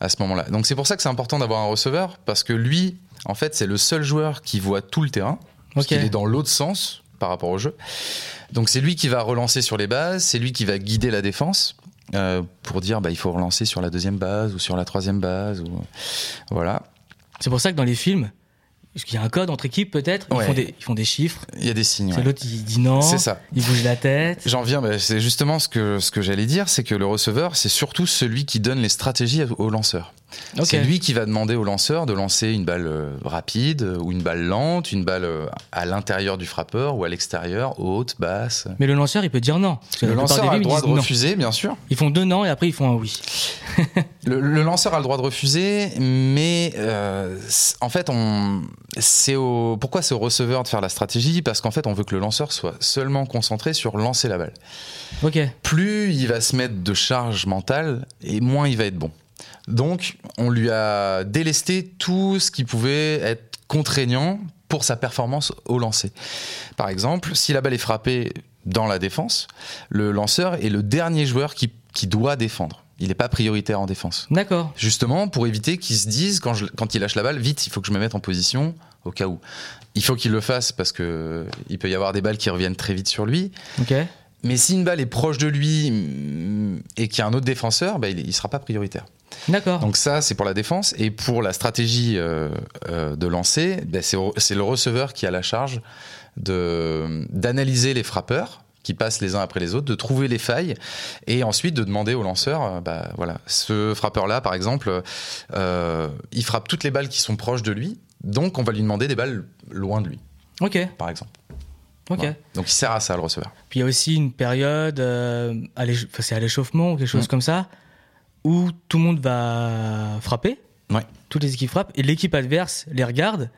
Speaker 2: à ce moment-là. Donc c'est pour ça que c'est important d'avoir un receveur, parce que lui, en fait, c'est le seul joueur qui voit tout le terrain, parce
Speaker 1: Ok.
Speaker 2: qu'il est dans l'autre sens par rapport au jeu. Donc c'est lui qui va relancer sur les bases, c'est lui qui va guider la défense. euh, pour dire bah, il faut relancer sur la deuxième base ou sur la troisième base ou voilà
Speaker 1: C'est pour ça que dans les films, parce qu'il y a un code entre équipes peut-être, ils,
Speaker 2: Ouais.
Speaker 1: font des, ils font des chiffres.
Speaker 2: il y a des signes ouais.
Speaker 1: l'autre il dit non,
Speaker 2: C'est ça.
Speaker 1: il bouge la tête.
Speaker 2: J'en viens, bah, c'est justement ce que, ce que j'allais dire, c'est que le receveur, c'est surtout celui qui donne les stratégies au lanceur. C'est lui qui va demander au lanceur de lancer une balle euh, rapide euh, ou une balle lente, une balle euh, à l'intérieur du frappeur ou à l'extérieur, haute, basse.
Speaker 1: Mais le lanceur il peut dire non.
Speaker 2: Le lanceur a le droit de
Speaker 1: non.
Speaker 2: refuser, bien sûr.
Speaker 1: Ils font deux non et après ils font un oui.
Speaker 2: Le, le lanceur a le droit de refuser, mais euh, en fait, on, c'est au, pourquoi c'est au receveur de faire la stratégie? Parce qu'en fait, on veut que le lanceur soit seulement concentré sur lancer la balle.
Speaker 1: Ok.
Speaker 2: Plus il va se mettre de charge mentale, et moins il va être bon. Donc, on lui a délesté tout ce qui pouvait être contraignant pour sa performance au lancer. Par exemple, si la balle est frappée dans la défense, le lanceur est le dernier joueur qui, qui doit défendre. Il n'est pas prioritaire en défense.
Speaker 1: D'accord.
Speaker 2: Justement, pour éviter qu'ils se disent, quand, je- quand il lâche la balle, vite, il faut que je me mette en position au cas où. Il faut qu'il le fasse parce que il peut y avoir des balles qui reviennent très vite sur lui.
Speaker 1: Ok.
Speaker 2: Mais si une balle est proche de lui mm, et qu'il y a un autre défenseur, bah, il ne sera pas prioritaire.
Speaker 1: D'accord.
Speaker 2: Donc ça, c'est pour la défense. Et pour la stratégie euh, euh, de lancer, bah, c'est le receveur qui a la charge d'analyser les frappeurs qui passent les uns après les autres, de trouver les failles et ensuite de demander au lanceur, euh, bah, voilà, ce frappeur-là, par exemple, euh, il frappe toutes les balles qui sont proches de lui, donc on va lui demander des balles loin de lui,
Speaker 1: Ok.
Speaker 2: par exemple.
Speaker 1: Ok.
Speaker 2: Voilà. Donc il sert à ça, le receveur.
Speaker 1: Puis il y a aussi une période, euh, c'est à l'échauffement ou quelque chose
Speaker 2: Mm.
Speaker 1: comme ça, où tout le monde va frapper.
Speaker 2: Ouais.
Speaker 1: Toutes les équipes frappent et l'équipe adverse les regarde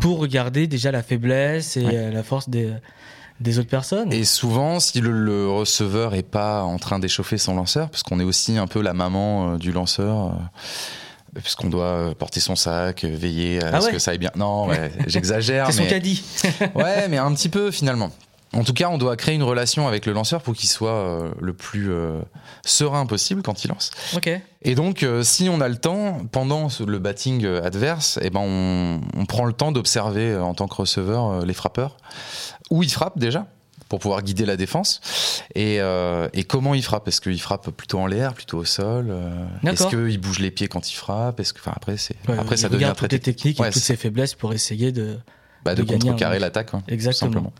Speaker 1: pour regarder déjà la faiblesse et
Speaker 2: Ouais.
Speaker 1: euh, la force des, des autres personnes.
Speaker 2: Et souvent, si le, le receveur est pas en train d'échauffer son lanceur, parce qu'on est aussi un peu la maman euh, du lanceur, euh, puisqu'on doit euh, porter son sac, veiller à
Speaker 1: Ah
Speaker 2: ce
Speaker 1: ouais
Speaker 2: que ça aille bien. Non, ouais, j'exagère.
Speaker 1: c'est son
Speaker 2: mais...
Speaker 1: caddie.
Speaker 2: Ouais, mais un petit peu finalement. En tout cas, on doit créer une relation avec le lanceur pour qu'il soit euh, le plus euh, serein possible quand il lance.
Speaker 1: ok.
Speaker 2: Et donc, euh, si on a le temps, pendant le batting adverse, eh ben on, on prend le temps d'observer en tant que receveur les frappeurs, où ils frappent déjà, pour pouvoir guider la défense, et, et comment ils frappent? Est-ce qu'ils frappent plutôt en l'air, plutôt au sol Est-ce qu'ils bougent les pieds quand ils frappent? Est-ce que, après, c'est,
Speaker 1: Ouais,
Speaker 2: après ça devient très
Speaker 1: toutes les techniques
Speaker 2: Ouais,
Speaker 1: et toutes ses faiblesses pour essayer de.
Speaker 2: bah, de,
Speaker 1: de
Speaker 2: contrecarrer l'attaque, hein, tout
Speaker 1: Exactement.
Speaker 2: simplement.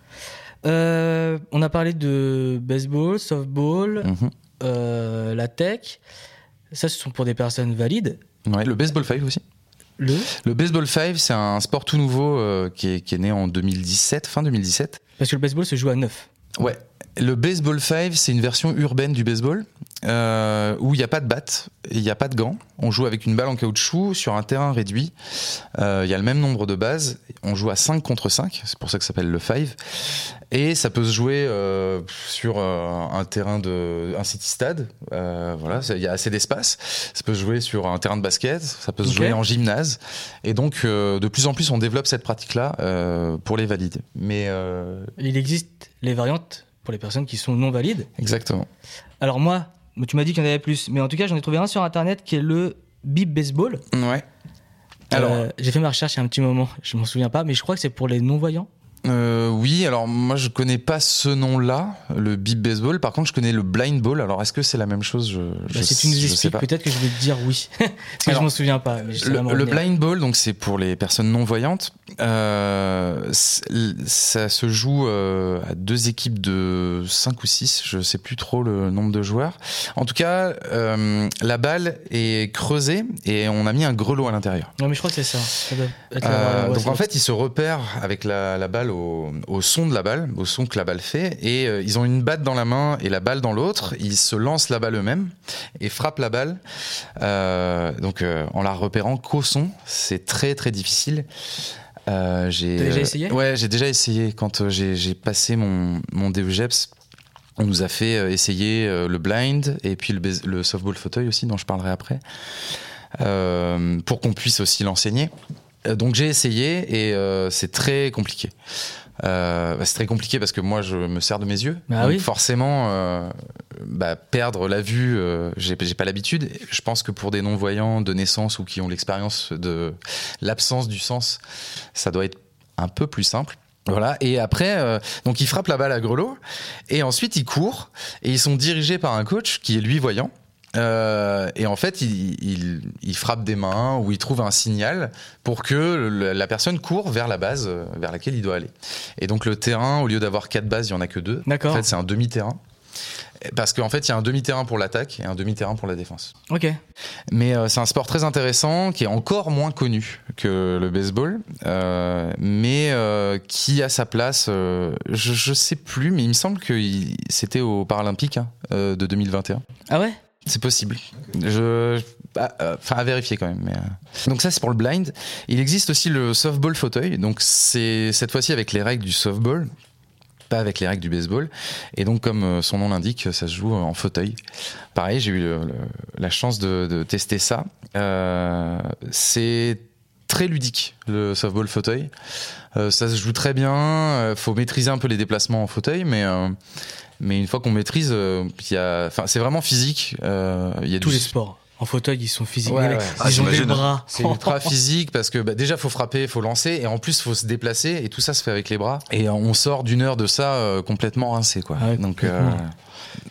Speaker 1: Euh, on a parlé de baseball, softball,
Speaker 2: Mhm.
Speaker 1: euh, la tech. Ça, ce sont pour des personnes valides.
Speaker 2: Ouais, le baseball 5 aussi.
Speaker 1: Le?
Speaker 2: Le baseball 5, c'est un sport tout nouveau euh, qui, est, qui est né en 2017, fin 2017.
Speaker 1: Parce que le baseball se joue à 9.
Speaker 2: Ouais. Le baseball 5, c'est une version urbaine du baseball euh, où il n'y a pas de batte, il n'y a pas de gants. On joue avec une balle en caoutchouc sur un terrain réduit. Euh, Il y a le même nombre de bases. On joue à 5 contre 5, c'est pour ça que ça s'appelle le 5. Et ça peut se jouer euh, sur un terrain de un city stade. Voilà, il y a assez d'espace. Ça peut se jouer sur un terrain de basket. Ça peut se jouer en gymnase. Et donc, de plus en plus, on développe cette pratique-là pour les valides. Mais
Speaker 1: Il existe les variantes pour les personnes qui sont non valides.
Speaker 2: exactement.
Speaker 1: Alors moi, tu m'as dit qu'il y en avait plus, mais en tout cas, j'en ai trouvé un sur internet qui est le Bip Baseball.
Speaker 2: Ouais. Alors,
Speaker 1: Euh, j'ai fait ma recherche il y a un petit moment, je m'en souviens pas, mais je crois que c'est pour les non-voyants.
Speaker 2: Euh, oui, alors moi je connais pas ce nom-là, le beep baseball. Par contre, je connais le blind ball. Alors, est-ce que c'est la même chose? Je, je,
Speaker 1: Bah, si tu nous expliques, peut-être que je vais te dire oui. Parce que
Speaker 2: Alors,
Speaker 1: je m'en souviens pas. Mais
Speaker 2: Le, le blind ball, donc c'est pour les personnes non voyantes. Euh, ça se joue euh, à deux équipes de 5 ou 6, je sais plus trop le nombre de joueurs. En tout cas, euh, la balle est creusée et on a mis un grelot à l'intérieur.
Speaker 1: Non, mais je crois que c'est ça. Ça doit être la- ouais,
Speaker 2: donc en fait, ils se repèrent avec la, la balle au, au son de la balle, au son que la balle fait, et euh, ils ont une batte dans la main et la balle dans l'autre. Ils se lancent la balle eux-mêmes et frappent la balle. Euh, donc euh, en la repérant qu'au son, c'est très très difficile. J'ai
Speaker 1: déjà essayé?
Speaker 2: Ouais, j'ai déjà essayé quand j'ai j'ai passé mon mon DEGEPS. On nous a fait essayer le blind et puis le, softball fauteuil aussi, dont je parlerai après, pour qu'on puisse aussi l'enseigner. Euh, Donc j'ai essayé et euh, c'est très compliqué. Euh, bah, c'est très compliqué parce que moi je me sers de mes yeux.
Speaker 1: Bah
Speaker 2: donc
Speaker 1: oui.
Speaker 2: forcément, euh, bah, perdre la vue, j'ai j'ai pas l'habitude. Je pense que pour des non-voyants de naissance ou qui ont l'expérience de l'absence du sens, ça doit être un peu plus simple. Voilà, et après, euh, donc ils frappent la balle à grelot, et ensuite ils courent, et ils sont dirigés par un coach qui est lui voyant. Euh, et en fait, il, il, il frappe des mains ou il trouve un signal pour que le- la personne court vers la base euh, vers laquelle il doit aller. Et donc le terrain, au lieu d'avoir quatre bases, il y en a que deux.
Speaker 1: D'accord.
Speaker 2: En fait, c'est un demi-terrain. Parce qu'en fait, il y a un demi-terrain pour l'attaque et un demi-terrain pour la défense.
Speaker 1: Ok.
Speaker 2: Mais euh, c'est un sport très intéressant qui est encore moins connu que le baseball, euh, mais euh, qui a sa place. euh, je, je sais plus, mais il me semble que c'était aux Paralympiques hein, euh, de 2021.
Speaker 1: Ah ouais?
Speaker 2: C'est possible. Je, bah, euh, enfin, à vérifier quand même. Mais, euh. Donc ça, c'est pour le blind. Il existe aussi le softball fauteuil. Donc c'est cette fois-ci avec les règles du softball, pas avec les règles du baseball. Et donc, comme euh, son nom l'indique, ça se joue en fauteuil. Pareil, j'ai eu la chance de, tester ça. C'est très ludique, le softball fauteuil. Ça se joue très bien. Faut maîtriser un peu les déplacements en fauteuil, mais mais une fois qu'on maîtrise, euh, il y a, enfin, c'est vraiment physique. Euh, Il y a
Speaker 1: Tous
Speaker 2: du
Speaker 1: les sports. En fauteuil, ils sont physiques.
Speaker 2: Ouais, ouais.
Speaker 3: Ah,
Speaker 1: Ils ont des bras.
Speaker 2: c'est ultra physique parce que bah, déjà faut frapper, faut lancer et en plus faut se déplacer et tout ça se fait avec les bras et on sort d'une heure de ça euh, complètement rincé quoi.
Speaker 1: Ah ouais,
Speaker 2: donc euh,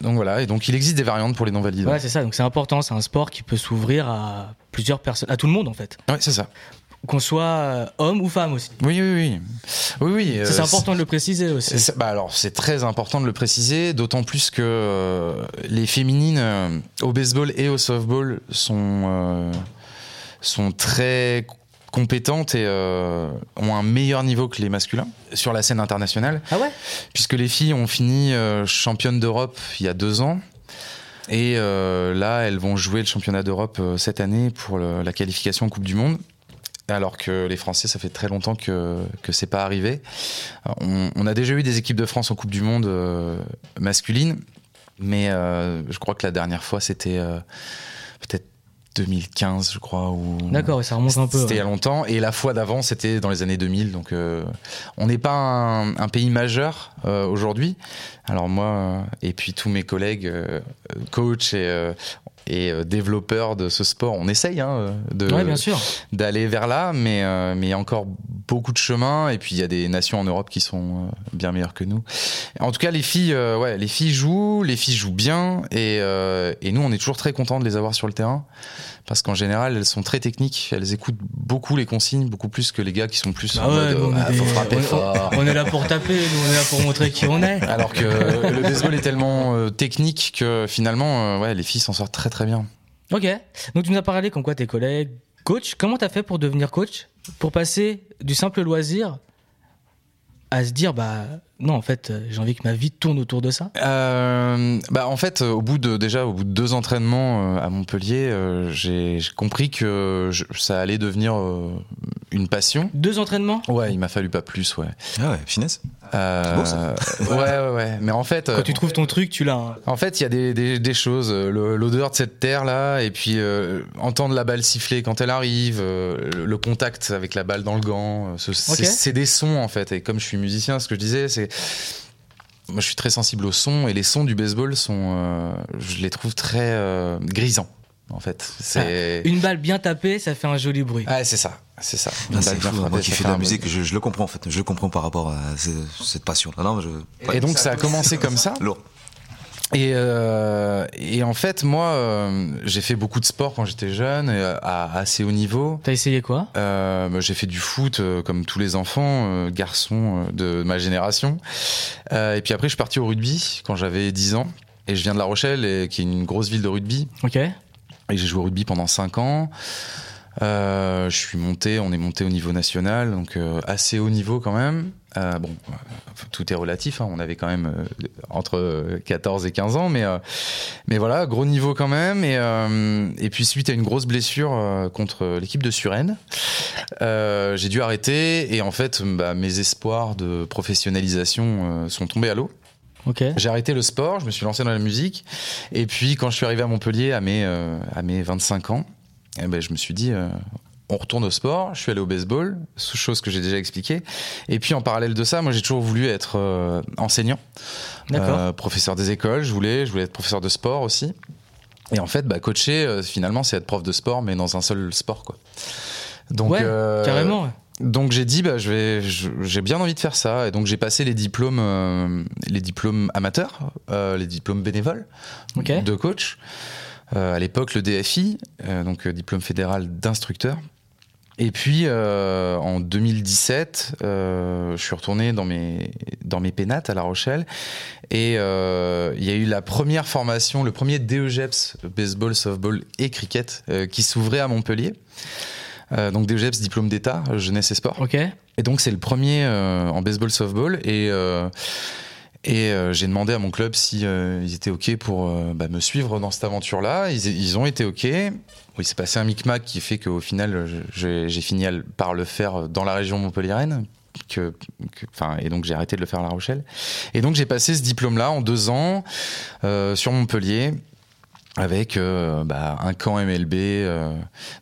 Speaker 2: donc voilà et donc il existe des variantes pour les non valides.
Speaker 1: Ouais, c'est ça. Donc c'est important. C'est un sport qui peut s'ouvrir à plusieurs personnes, à tout le monde en fait.
Speaker 2: Ouais, c'est ça.
Speaker 1: Qu'on soit euh, homme ou femme aussi.
Speaker 2: Oui oui oui oui oui. euh,
Speaker 1: c'est important de le préciser aussi.
Speaker 2: C'est- Bah alors c'est très important de le préciser, d'autant plus que euh, les féminines euh, au baseball et au softball sont sont très compétentes et ont un meilleur niveau que les masculins sur la scène internationale,
Speaker 1: Ah ouais?
Speaker 2: Puisque les filles ont fini championnes d'Europe il y a deux ans. Et là, elles vont jouer le championnat d'Europe cette année pour le- la qualification en Coupe du Monde. Alors que les Français, ça fait très longtemps que que c'est pas arrivé. On, on a déjà eu des équipes de France en Coupe du Monde euh, masculine, mais euh, je crois que la dernière fois c'était euh, peut-être 2015, je crois. Ou...
Speaker 1: D'accord, ça remonte un peu.
Speaker 2: C'était il y a longtemps. Et la fois d'avant, c'était dans les années 2000. Donc, euh, on n'est pas un, un pays majeur euh, aujourd'hui. Alors moi, euh, et puis tous mes collègues, euh, coachs et, euh, et euh, développeurs de ce sport, on essaye hein, de
Speaker 1: Ouais, bien sûr.
Speaker 2: d'aller vers là, mais euh, mais il y a encore beaucoup de chemin. Et puis il y a des nations en Europe qui sont euh, bien meilleures que nous. En tout cas, les filles, euh, ouais, les filles jouent, les filles jouent bien, et euh, et nous, on est toujours très contents de les avoir sur le terrain parce qu'en général, elles sont très techniques. Elles écoutent beaucoup les consignes, beaucoup plus que les gars qui sont plus
Speaker 1: Bah
Speaker 2: en
Speaker 1: ouais,
Speaker 2: mode,
Speaker 1: on,
Speaker 2: ah,
Speaker 1: des-
Speaker 2: faut frapper
Speaker 1: on-
Speaker 2: fort.
Speaker 1: on est là pour taper, nous on est là pour montrer qui on est.
Speaker 2: Alors que le baseball est tellement euh, technique que finalement, euh, ouais, les filles s'en sortent très très bien.
Speaker 1: Ok. Donc tu nous as parlé comme quoi tes collègues, coach. Comment t'as fait pour devenir coach? Pour passer du simple loisir à se dire, bah non, en fait, j'ai envie que ma vie tourne autour de ça.
Speaker 2: Euh, bah en fait, au bout de déjà au bout de deux entraînements euh, à Montpellier, euh, j'ai compris que je- ça allait devenir euh, une passion.
Speaker 1: Deux entraînements?
Speaker 2: Ouais, il m'a fallu pas plus, ouais.
Speaker 3: Ah ouais, finesse.
Speaker 2: Euh,
Speaker 3: beau, ça.
Speaker 2: ouais, ouais, ouais. Mais en fait,
Speaker 1: Quand tu trouves ton truc, tu l'as. hein.
Speaker 2: en fait, il y a des, des, des choses, l'odeur de cette terre là, et puis euh, entendre la balle siffler quand elle arrive, euh, le, le contact avec la balle dans le gant, ce- c'est des sons en fait. Et comme je suis musicien, ce que je disais, c'est moi je suis très sensible aux sons et les sons du baseball sont, euh, je les trouve très euh, grisants en fait. C'est
Speaker 1: Une balle bien tapée, ça fait un joli bruit.
Speaker 2: ah, c'est ça, c'est ça.
Speaker 3: Ah,
Speaker 2: Une
Speaker 3: c'est
Speaker 2: balle bien
Speaker 3: fou,
Speaker 2: frappée,
Speaker 3: moi qui
Speaker 2: ça
Speaker 3: fais de la musique, je, je le comprends en fait. Je le comprends par rapport à ce- cette passion. Non.
Speaker 2: Et donc ça a commencé comme ça?
Speaker 3: Lourd.
Speaker 2: Et, euh, et en fait, moi, euh, j'ai fait beaucoup de sport quand j'étais jeune, et à, assez haut niveau.
Speaker 1: T'as essayé quoi?
Speaker 2: Euh, bah, j'ai fait du foot euh, comme tous les enfants, euh, garçons euh, de ma génération. Euh, et puis après, je suis parti au rugby quand j'avais 10 ans. Et je viens de La Rochelle, et, qui est une grosse ville de rugby.
Speaker 1: Ok.
Speaker 2: Et j'ai joué au rugby pendant 5 ans. Euh, je suis monté, on est monté au niveau national, donc euh, assez haut niveau quand même. Euh, bon, tout est relatif, hein, on avait quand même euh, entre euh, 14 et 15 ans, mais, euh, mais voilà, gros niveau quand même. Et, et puis suite à une grosse blessure contre l'équipe de Suresnes, j'ai dû arrêter et en fait, bah, mes espoirs de professionnalisation sont tombés à l'eau.
Speaker 1: Ok.
Speaker 2: J'ai arrêté le sport, je me suis lancé dans la musique. Et puis, quand je suis arrivé à Montpellier à mes, à mes 25 ans, eh ben, je me suis dit, euh, on retourne au sport. Je suis allé au baseball, chose que j'ai déjà expliqué. Et puis, en parallèle de ça, moi, j'ai toujours voulu être euh, enseignant, euh, professeur des écoles. Je voulais, je voulais être professeur de sport aussi. Et en fait, bah, coacher, finalement, c'est être prof de sport, mais dans un seul sport, quoi. Donc,
Speaker 1: ouais, carrément. ouais.
Speaker 2: donc j'ai dit bah je vais je- j'ai bien envie de faire ça et donc j'ai passé les diplômes euh, les diplômes amateurs euh, les diplômes bénévoles de coach à l'époque le DFI euh, donc euh, diplôme fédéral d'instructeur. Et puis euh, en 2017 euh, je suis retourné dans mes dans mes pénates à La Rochelle. Et euh, il y a eu la première formation le premier DEGEPS baseball softball et cricket euh, qui s'ouvrait à Montpellier. Euh, donc DEGEPS diplôme d'état euh, jeunesse et sport.
Speaker 1: Ok.
Speaker 2: et donc c'est le premier euh, en baseball softball. Et euh, et euh, j'ai demandé à mon club si euh, ils étaient ok pour euh, bah, me suivre dans cette aventure là ils, ils ont été ok. Oui il s'est passé un micmac qui fait qu'au final j'ai fini par le faire dans la région montpelliéraine que, que- et donc j'ai arrêté de le faire à La Rochelle. Et donc j'ai passé ce diplôme là en deux ans euh, sur Montpellier avec euh, bah, un camp MLB, euh,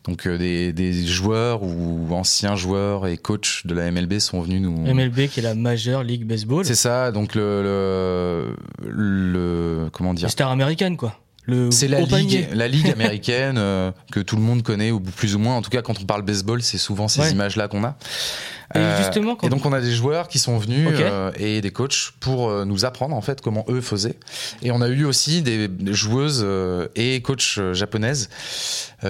Speaker 2: donc euh, des, des joueurs ou anciens joueurs et coachs de la MLB sont venus nous.
Speaker 1: MLB qui est la Major League Baseball.
Speaker 2: C'est ça, donc le, le, le- comment dire
Speaker 1: Les stars américaines, quoi.
Speaker 2: C'est la ligue, la ligue américaine euh, que tout le monde connaît ou plus ou moins. En tout cas, quand on parle baseball, c'est souvent ces
Speaker 1: Ouais.
Speaker 2: images-là qu'on a.
Speaker 1: Et
Speaker 2: Euh,
Speaker 1: justement, quand
Speaker 2: et donc on a des joueurs qui sont venus euh, et des coachs pour euh, nous apprendre en fait comment eux faisaient. Et on a eu aussi des joueuses et coachs japonaises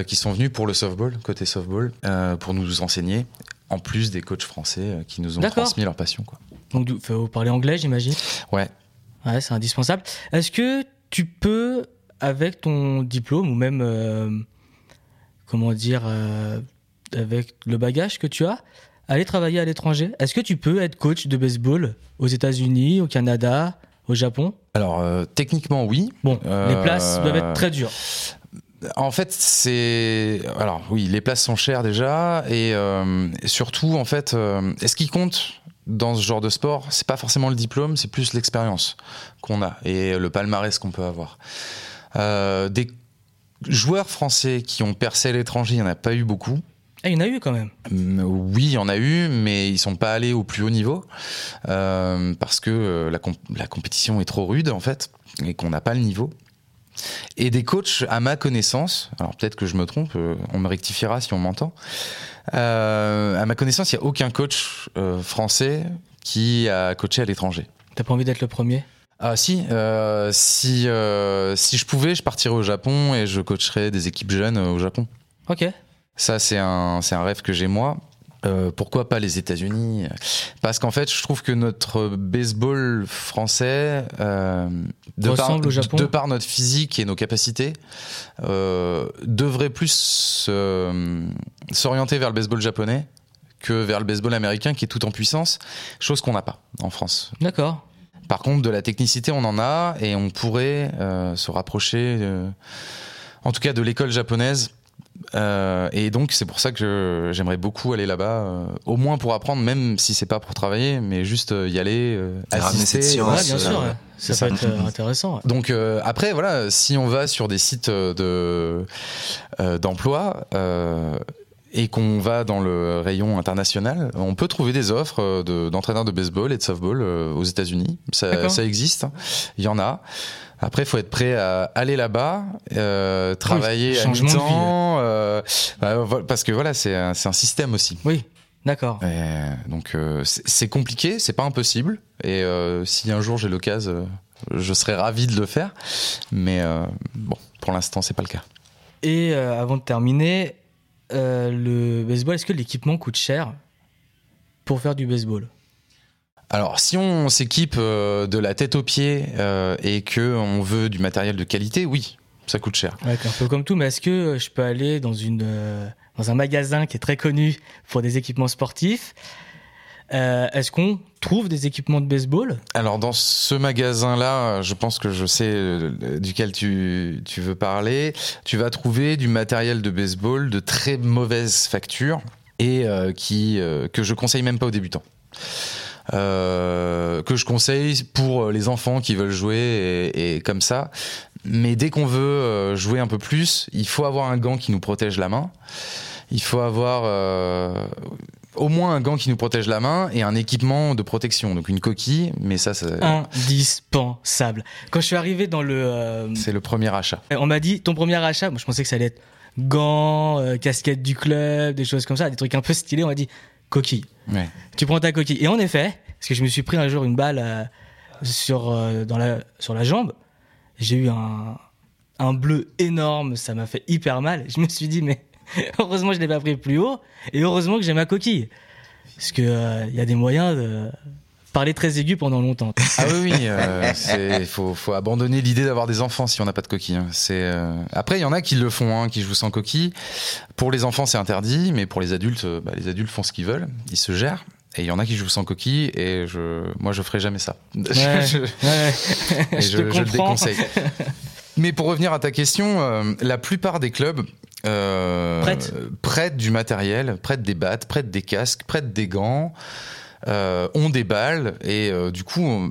Speaker 2: qui sont venus pour le softball, côté softball, pour nous enseigner. En plus des coachs français qui nous ont transmis leur passion. Quoi.
Speaker 1: Donc, faut parler anglais, j'imagine.
Speaker 2: Ouais.
Speaker 1: Ouais, c'est indispensable. Est-ce que tu peux, avec ton diplôme ou même, euh, comment dire, euh, avec le bagage que tu as, aller travailler à l'étranger Est-ce que tu peux être coach de baseball aux États-Unis, au Canada, au Japon?
Speaker 2: Alors euh, techniquement oui.
Speaker 1: Bon, les
Speaker 2: Euh,
Speaker 1: places doivent être très dures.
Speaker 2: En fait, c'est alors oui, les places sont chères déjà et euh, surtout en fait, euh, ce qui compte dans ce genre de sport, c'est pas forcément le diplôme, c'est plus l'expérience qu'on a et le palmarès qu'on peut avoir. Euh, des joueurs français qui ont percé à l'étranger, il y en a pas eu beaucoup.
Speaker 1: Ah, il y en a eu quand même.
Speaker 2: Mm, Oui, il y en a eu, mais ils sont pas allés au plus haut niveau euh, parce que euh, la, comp- la compétition est trop rude en fait et qu'on n'a pas le niveau. Et des coachs, à ma connaissance, alors peut-être que je me trompe, euh, on me rectifiera si on m'entend. euh, à ma connaissance, il n'y a aucun coach euh, français qui a coaché à l'étranger.
Speaker 1: T'as pas envie d'être le premier?
Speaker 2: Ah si, si si je pouvais, je partirais au Japon et je coacherais des équipes jeunes au Japon.
Speaker 1: Ok.
Speaker 2: Ça, c'est un, c'est un rêve que j'ai moi. Euh, pourquoi pas les États-Unis? Parce qu'en fait, je trouve que notre baseball français, euh, de, par,
Speaker 1: Ressemble au Japon
Speaker 2: de par notre physique et nos capacités, euh, devrait plus s'orienter vers le baseball japonais que vers le baseball américain qui est tout en puissance, chose qu'on n'a pas en France.
Speaker 1: D'accord.
Speaker 2: Par contre, de la technicité, on en a et on pourrait se rapprocher, en tout cas, de l'école japonaise. Euh, et donc, c'est pour ça que j'aimerais beaucoup aller là-bas, euh, au moins pour apprendre, même si c'est pas pour travailler, mais juste euh, y aller, euh, assister.
Speaker 3: cette science,
Speaker 1: Ouais, bien sûr. ouais. Ça
Speaker 3: c'est
Speaker 1: peut
Speaker 3: ça.
Speaker 1: être intéressant. ouais.
Speaker 2: Donc euh, après, voilà, si on va sur des sites de euh, d'emploi. euh, et qu'on va dans le rayon international, on peut trouver des offres de- d'entraîneurs de, baseball et de softball aux États-Unis. Ça, ça existe, hein. il y en a. Après, il faut être prêt à aller là-bas, euh, travailler à
Speaker 1: de vie,
Speaker 2: mi-temps, euh, bah, parce que voilà, c'est un, système aussi.
Speaker 1: Oui, d'accord.
Speaker 2: Donc euh, c'est compliqué, c'est pas impossible. Et si un jour j'ai l'occasion, je serais ravi de le faire. Mais bon, pour l'instant, c'est pas le cas.
Speaker 1: Et avant de terminer, le baseball, est-ce que l'équipement coûte cher pour faire du baseball?
Speaker 2: Alors, si on s'équipe euh, de la tête aux pieds euh, et que on veut du matériel de qualité, oui, ça coûte cher.
Speaker 1: Ouais, un peu comme tout, mais est-ce que euh, je peux aller dans, une, euh, dans un magasin qui est très connu pour des équipements sportifs Est-ce qu'on trouve des équipements de baseball?
Speaker 2: Alors dans ce magasin-là, je pense que je sais duquel tu, tu veux parler. Tu vas trouver du matériel de baseball de très mauvaise facture et qui que je conseille même pas aux débutants. Euh, que je conseille pour les enfants qui veulent jouer et, et comme ça. Mais dès qu'on veut euh, jouer un peu plus, il faut avoir un gant qui nous protège la main. Il faut avoir euh, au moins un gant qui nous protège la main et un équipement de protection, donc une coquille. Mais ça, ça-
Speaker 1: Indispensable. Quand je suis arrivé dans le... euh,
Speaker 2: c'est le premier achat.
Speaker 1: on m'a dit, ton premier achat, moi je pensais que ça allait être gants, euh, casquette du club, des choses comme ça, des trucs un peu stylés, on m'a dit coquille.
Speaker 2: Ouais.
Speaker 1: Tu prends ta coquille. Et en effet, parce que je me suis pris un jour une balle euh, sur, euh, dans la, sur la jambe, j'ai eu un, un bleu énorme, ça m'a fait hyper mal. Je me suis dit, mais heureusement je l'ai pas pris plus haut, et heureusement que j'ai ma coquille. Parce que euh, il y a des moyens de parler très aigu pendant longtemps.
Speaker 2: Ah oui, oui, euh, faut, faut abandonner l'idée d'avoir des enfants si on n'a pas de coquille. hein. C'est euh, après il y en a qui le font, hein, qui jouent sans coquille. Pour les enfants c'est interdit, mais pour les adultes, euh, bah, les adultes font ce qu'ils veulent, ils se gèrent. Et il y en a qui jouent sans coquille et je, moi je ferai jamais ça.
Speaker 1: Ouais,
Speaker 2: Je-
Speaker 1: ouais.
Speaker 2: et
Speaker 1: je,
Speaker 2: je,
Speaker 1: te
Speaker 2: je le déconseille. Mais pour revenir à ta question, euh, la plupart des clubs euh,
Speaker 1: Prêtent.
Speaker 2: prêtent du matériel, prêtent des battes, prêtent des casques, prêtent des gants, euh, ont des balles et euh, du coup, on-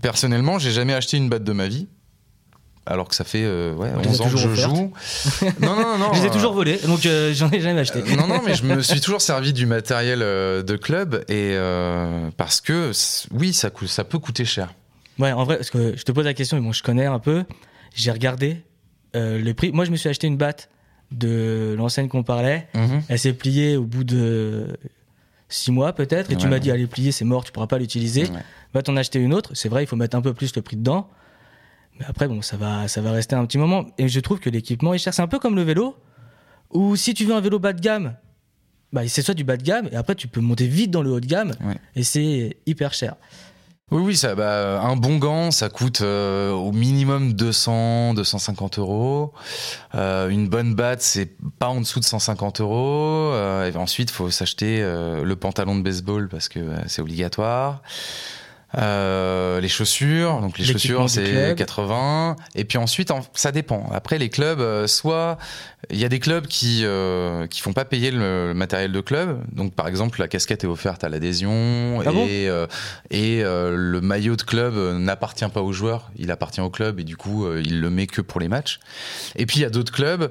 Speaker 2: personnellement, j'ai jamais acheté une batte de ma vie. alors que ça fait euh, ouais,
Speaker 1: On les a
Speaker 2: 11 ans que je joue. non, non, non.
Speaker 1: Je les ai
Speaker 2: euh,
Speaker 1: toujours volés, donc euh, j'en ai jamais acheté.
Speaker 2: non, non, mais je me suis toujours servi du matériel de club et parce que oui, ça, coûte, ça peut coûter cher.
Speaker 1: Ouais, en vrai, parce que je te pose la question, mais bon, je connais un peu. J'ai regardé les prix. Moi, je me suis acheté une batte de l'enseigne qu'on parlait. Elle s'est pliée au bout de six mois peut-être, et tu
Speaker 2: Ouais.
Speaker 1: m'as dit, allez, plier, c'est mort, tu pourras pas l'utiliser.
Speaker 2: Ouais.
Speaker 1: Va t'en acheter une autre. C'est vrai, il faut mettre un peu plus le prix dedans. Mais après, bon, ça va, ça va rester un petit moment. Et je trouve que l'équipement est cher. C'est un peu comme le vélo, où si tu veux un vélo bas de gamme, bah, c'est soit du bas de gamme, et après, tu peux monter vite dans le haut de gamme, et c'est hyper cher.
Speaker 2: Oui, oui, ça, bah, un bon gant, ça coûte euh, au minimum 200, 250 euros. Euh, une bonne batte, c'est pas en dessous de 150 euros. Euh, et ensuite, faut s'acheter euh, le pantalon de baseball parce que euh, c'est obligatoire. Euh, les chaussures, donc les chaussures c'est
Speaker 1: club.
Speaker 2: 80. Et puis ensuite, en- ça dépend. Après, les clubs, euh, soit il y a des clubs qui euh, qui font pas payer le, le matériel de club. Donc par exemple, la casquette est offerte à l'adhésion
Speaker 1: Ah
Speaker 2: et
Speaker 1: bon
Speaker 2: euh, et euh, le maillot de club n'appartient pas aux joueurs, il appartient au club et du coup il le met que pour les matchs. Et puis il y a d'autres clubs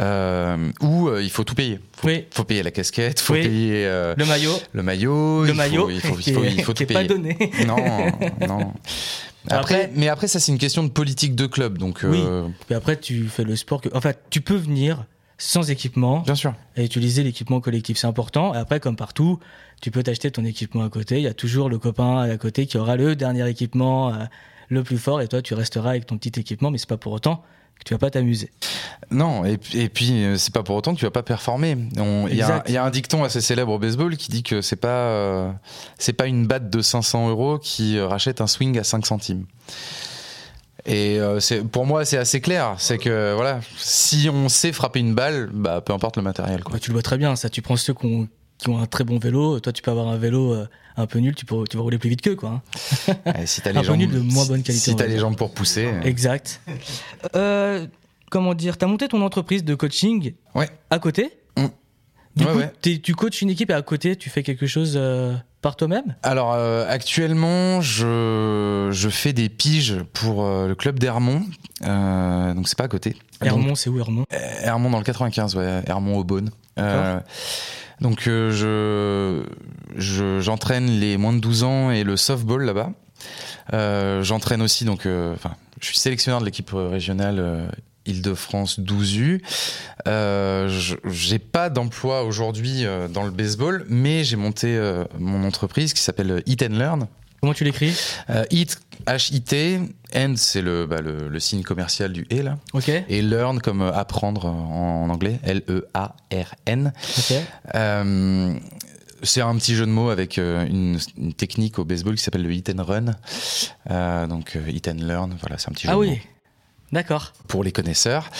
Speaker 2: euh, où il faut tout payer. Faut,
Speaker 1: Oui.
Speaker 2: faut payer la casquette, faut
Speaker 1: Oui.
Speaker 2: payer euh,
Speaker 1: Le maillot,
Speaker 2: le maillot,
Speaker 1: le
Speaker 2: il faut-
Speaker 1: maillot,
Speaker 2: il faut, il faut, il faut
Speaker 1: qui
Speaker 2: tout
Speaker 1: est pas
Speaker 2: payer.
Speaker 1: donné.
Speaker 2: Non, non.
Speaker 1: Après-
Speaker 2: Après, mais après ça c'est une question de politique de club, donc
Speaker 1: Oui.
Speaker 2: euh,
Speaker 1: Puis après, tu fais le sport que. En fait, tu peux venir sans équipement
Speaker 2: bien sûr.
Speaker 1: et utiliser l'équipement collectif, c'est important. Et après, comme partout, tu peux t'acheter ton équipement à côté. Il y a toujours le copain à côté qui aura le dernier équipement euh, le plus fort et toi, tu resteras avec ton petit équipement, mais c'est pas pour autant que tu vas pas t'amuser.
Speaker 2: Non, et, puis- et puis euh, c'est pas pour autant que tu vas pas performer. Il y, a un-
Speaker 1: Exact.
Speaker 2: il y a un dicton assez célèbre au baseball qui dit que c'est pas euh, c'est pas une batte de 500 euros qui euh, rachète un swing à 5 centimes. Et euh, pour moi c'est assez clair, c'est que voilà, si on sait frapper une balle, bah peu importe le matériel quoi.
Speaker 1: Bah, tu le vois très bien, ça. Tu prends ceux qui ont, qui ont un très bon vélo. Toi, tu peux avoir un vélo euh, un peu nul, tu, peux, tu vas rouler plus vite qu'eux, quoi. hein.
Speaker 2: Et si t'as
Speaker 1: Un
Speaker 2: les
Speaker 1: peu
Speaker 2: jambes
Speaker 1: nul de moins bonne qualité,
Speaker 2: si t'as
Speaker 1: va
Speaker 2: les jambes pour pousser. euh,
Speaker 1: Exact. Euh, comment dire T'as monté ton entreprise de coaching
Speaker 2: Ouais.
Speaker 1: à côté?
Speaker 2: Mm.
Speaker 1: Du
Speaker 2: Ouais,
Speaker 1: coup,
Speaker 2: ouais.
Speaker 1: t'es- tu coaches une équipe et à côté, tu fais quelque chose euh, par toi-même?
Speaker 2: Alors euh, actuellement, je, je fais des piges pour euh, le club d'Hermont, euh, donc c'est pas à côté. Donc,
Speaker 1: Hermont, c'est où Hermont?
Speaker 2: Hermont dans le 95, ouais, Hermont au Beaune. Donc euh, je je- j'entraîne les moins de 12 ans et le softball là-bas. Euh, j'entraîne aussi donc, euh, je suis sélectionneur de l'équipe régionale. Île-de-France 12U. Euh, je- j'ai pas d'emploi aujourd'hui dans le baseball, mais j'ai monté mon entreprise qui s'appelle Eat and Learn.
Speaker 1: Comment tu l'écris
Speaker 2: Euh, Eat, H-I-T, and c'est le, bah, le, le signe commercial du et là, et learn comme apprendre en, en anglais, L-E-A-R-N. Euh, c'est un petit jeu de mots avec euh, une, une technique au baseball qui s'appelle le hit and run. Euh, donc hit and learn, voilà, c'est un petit jeu
Speaker 1: Ah
Speaker 2: de
Speaker 1: oui,
Speaker 2: mots
Speaker 1: d'accord.
Speaker 2: pour les connaisseurs.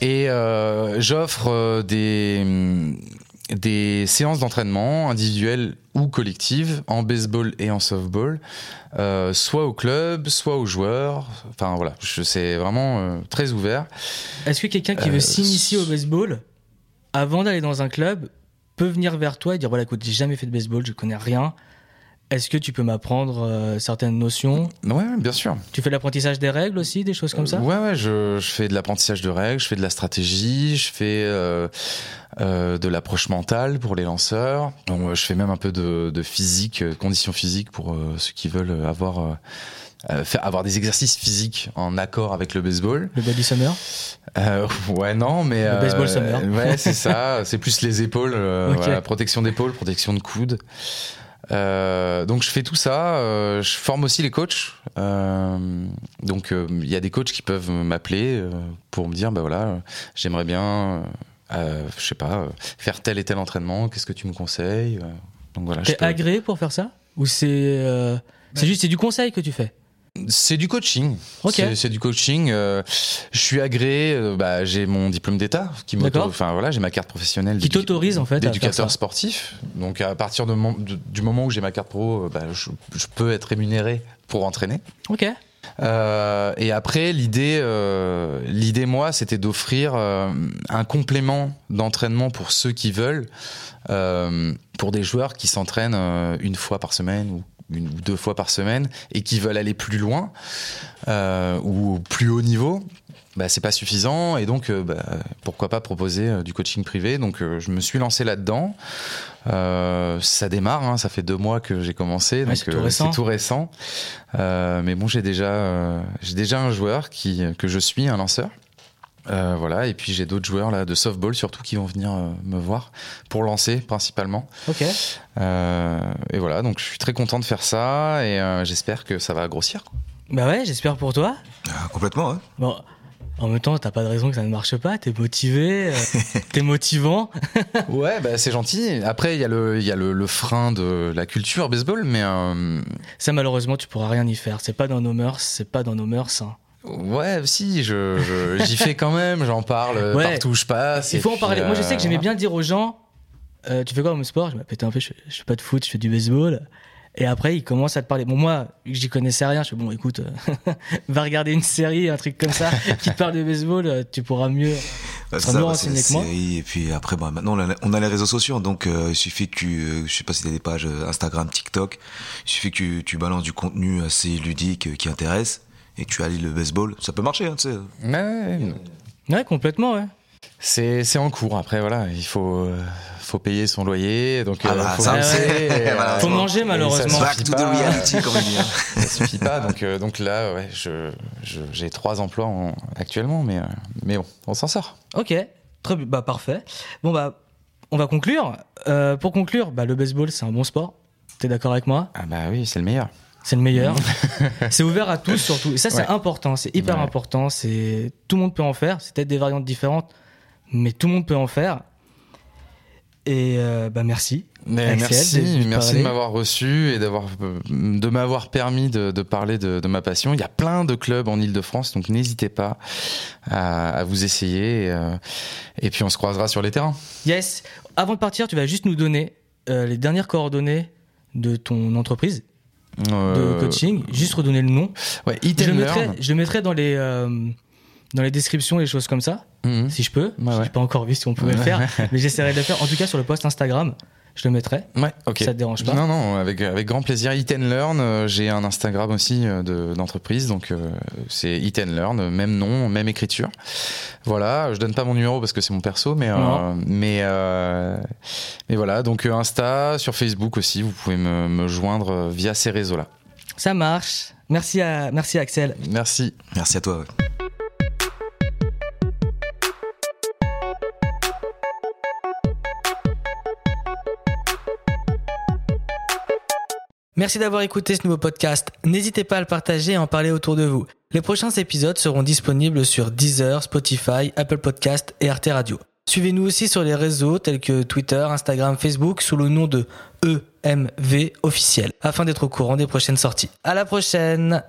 Speaker 2: Et euh, j'offre des, des séances d'entraînement individuelles ou collectives en baseball et en softball, euh, soit au club, soit aux joueurs. Enfin voilà, c'est vraiment euh, très ouvert.
Speaker 1: Est-ce que quelqu'un qui veut
Speaker 2: Euh,
Speaker 1: s'initier au baseball, avant d'aller dans un club, peut venir vers toi et dire voilà, écoute, j'ai jamais fait de baseball, je connais rien. Est-ce que tu peux m'apprendre euh, certaines notions?
Speaker 2: Ouais, bien sûr.
Speaker 1: Tu fais l'apprentissage des règles aussi, des choses comme ça?
Speaker 2: Ouais, ouais, je, je fais de l'apprentissage de règles, je fais de la stratégie, je fais euh, euh, de l'approche mentale pour les lanceurs. Donc, je fais même un peu de, de physique, conditions physiques pour ceux qui veulent avoir, euh, faire, avoir des exercices physiques en accord avec le baseball.
Speaker 1: Le body summer?
Speaker 2: Euh, ouais, non, mais.
Speaker 1: Le baseball summer.
Speaker 2: Ouais, c'est ça. C'est plus les épaules, euh,
Speaker 1: Ok.
Speaker 2: voilà, protection d'épaule, protection de coude. Euh, donc je fais tout ça. euh, je forme aussi les coachs. Euh, donc euh, il y a des coachs qui peuvent m'appeler euh, pour me dire bah voilà, j'aimerais bien, je sais pas, euh, faire tel et tel entraînement. Qu'est-ce que tu me conseilles? Donc voilà.
Speaker 1: T'es
Speaker 2: peux-
Speaker 1: agréé pour faire ça? Ou c'est euh, c'est juste c'est du conseil que tu fais?
Speaker 2: C'est du coaching. C'est- du coaching. euh, je suis agréé. euh, bah, j'ai mon diplôme d'État qui. Enfin voilà, j'ai ma carte professionnelle.
Speaker 1: Qui t'autorise, en fait,
Speaker 2: d'éducateur sportif. Donc à partir de mon- de- du moment où j'ai ma carte pro, euh, bah, je, je peux être rémunéré pour entraîner.
Speaker 1: Ok.
Speaker 2: Euh, et après, l'idée, l'idée moi, c'était d'offrir un complément d'entraînement pour ceux qui veulent, pour des joueurs qui s'entraînent une fois par semaine ou une ou deux fois par semaine et qui veulent aller plus loin euh, ou au plus haut niveau, bah, c'est pas suffisant et donc euh, bah, pourquoi pas proposer euh, du coaching privé. Donc euh, je me suis lancé là-dedans. Euh, ça démarre, hein, ça fait deux mois que j'ai commencé, donc
Speaker 1: c'est tout récent.
Speaker 2: c'est tout récent. Euh, mais bon, j'ai déjà, euh, j'ai déjà un joueur qui que je suis, un lanceur. Euh, voilà, et puis j'ai d'autres joueurs là de softball surtout qui vont venir euh, me voir pour lancer principalement.
Speaker 1: Ok.
Speaker 2: Euh, et voilà, donc je suis très content de faire ça et euh, j'espère que ça va grossir. quoi.
Speaker 1: Bah ouais, j'espère pour toi.
Speaker 3: Ah, complètement, hein.
Speaker 1: Bon, en même temps, t'as pas de raison que ça ne marche pas. T'es motivé, euh, t'es motivant.
Speaker 2: Ouais, bah, c'est gentil. Après, il y a, le, il y a le, le frein de la culture baseball, mais euh,
Speaker 1: Ça, malheureusement, tu pourras rien y faire. C'est pas dans nos mœurs, c'est pas dans nos mœurs. hein.
Speaker 2: Ouais, si, je, je- j'y fais quand même, j'en parle
Speaker 1: Ouais.
Speaker 2: partout où je passe.
Speaker 1: Il faut en parler. Moi, je sais que j'aimais
Speaker 2: euh,
Speaker 1: bien dire aux gens euh, Tu fais quoi comme sport? Je me pété un peu, je, je fais pas de foot, je fais du baseball. Et après, ils commencent à te parler. Bon, moi, vu que j'y connaissais rien, je fais Bon, écoute, euh, va regarder une série, un truc comme ça, qui te parle de baseball, tu pourras mieux.
Speaker 3: Bah, ça, bah, c'est la série, et puis après, bah, maintenant, on a, les réseaux sociaux, donc euh, il suffit que tu, euh, je sais pas si t'as des pages Instagram, TikTok, il suffit que tu, tu balances du contenu assez ludique euh, qui intéresse et que tu allies le baseball, ça peut marcher, hein, tu sais.
Speaker 2: ouais, ouais,
Speaker 1: Ouais, complètement, ouais.
Speaker 2: c'est, c'est en cours. Après, voilà, il faut, euh, faut payer son loyer, donc
Speaker 3: Ah
Speaker 2: euh,
Speaker 3: bah,
Speaker 2: faut
Speaker 3: ça, c'est-
Speaker 2: et.
Speaker 1: Faut manger,
Speaker 2: ça
Speaker 1: malheureusement.
Speaker 3: Back
Speaker 2: suffit
Speaker 3: to the
Speaker 2: pas.
Speaker 3: reality, comme on dit. hein.
Speaker 2: ça suffit pas. Donc, euh, donc là, ouais, je, je- j'ai trois emplois en- actuellement, mais, euh, mais bon, on s'en sort.
Speaker 1: Ok, très bien, bah parfait. Bon bah, on va conclure. Euh, pour conclure, bah le baseball c'est un bon sport. T'es d'accord avec moi?
Speaker 2: Ah bah oui, c'est le meilleur.
Speaker 1: C'est le meilleur. c'est ouvert à tous surtout. Et ça c'est
Speaker 2: Ouais.
Speaker 1: important, c'est hyper
Speaker 2: Ouais.
Speaker 1: important. C'est tout le monde peut en faire. C'est peut-être des variantes différentes, mais tout le monde peut en faire. Et euh, bah merci.
Speaker 2: Mais merci,
Speaker 1: de
Speaker 2: merci
Speaker 1: parler.
Speaker 2: de m'avoir reçu et d'avoir de m'avoir permis de, de parler de, de ma passion. Il y a plein de clubs en Ile-de-France, donc n'hésitez pas à, à vous essayer. Et, euh, et puis on se croisera sur les terrains.
Speaker 1: Yes. Avant de partir, tu vas juste nous donner euh, les dernières coordonnées de ton entreprise de
Speaker 2: Euh,
Speaker 1: coaching. Juste redonner le nom.
Speaker 2: Ouais, Eat
Speaker 1: Je
Speaker 2: and
Speaker 1: le,
Speaker 2: Learn.
Speaker 1: mettrai, je le mettrai dans les, euh, dans les descriptions, les choses comme ça,
Speaker 2: Mhm.
Speaker 1: si je peux.
Speaker 2: Ouais,
Speaker 1: Je
Speaker 2: ouais.
Speaker 1: n'ai pas encore vu si on pouvait le faire, mais j'essaierai de le faire. En tout cas, sur le post Instagram, je le mettrai.
Speaker 2: Ouais, ok.
Speaker 1: Ça te dérange pas
Speaker 2: Non, non, avec, avec grand plaisir. Eat and Learn, euh, j'ai un Instagram aussi euh, de- d'entreprise, donc euh, c'est Eat and Learn, même nom, même écriture. Voilà, je donne pas mon numéro parce que c'est mon perso, mais, euh, mais, euh, mais voilà, donc Insta, sur Facebook aussi, vous pouvez me, me joindre via ces réseaux-là.
Speaker 1: Ça marche. Merci, à, merci Axel.
Speaker 2: Merci.
Speaker 3: Merci à toi. ouais.
Speaker 1: Merci d'avoir écouté ce nouveau podcast. N'hésitez pas à le partager et en parler autour de vous. Les prochains épisodes seront disponibles sur Deezer, Spotify, Apple Podcast et Arte Radio. Suivez-nous aussi sur les réseaux tels que Twitter, Instagram, Facebook sous le nom de EMV officiel afin d'être au courant des prochaines sorties. À la prochaine!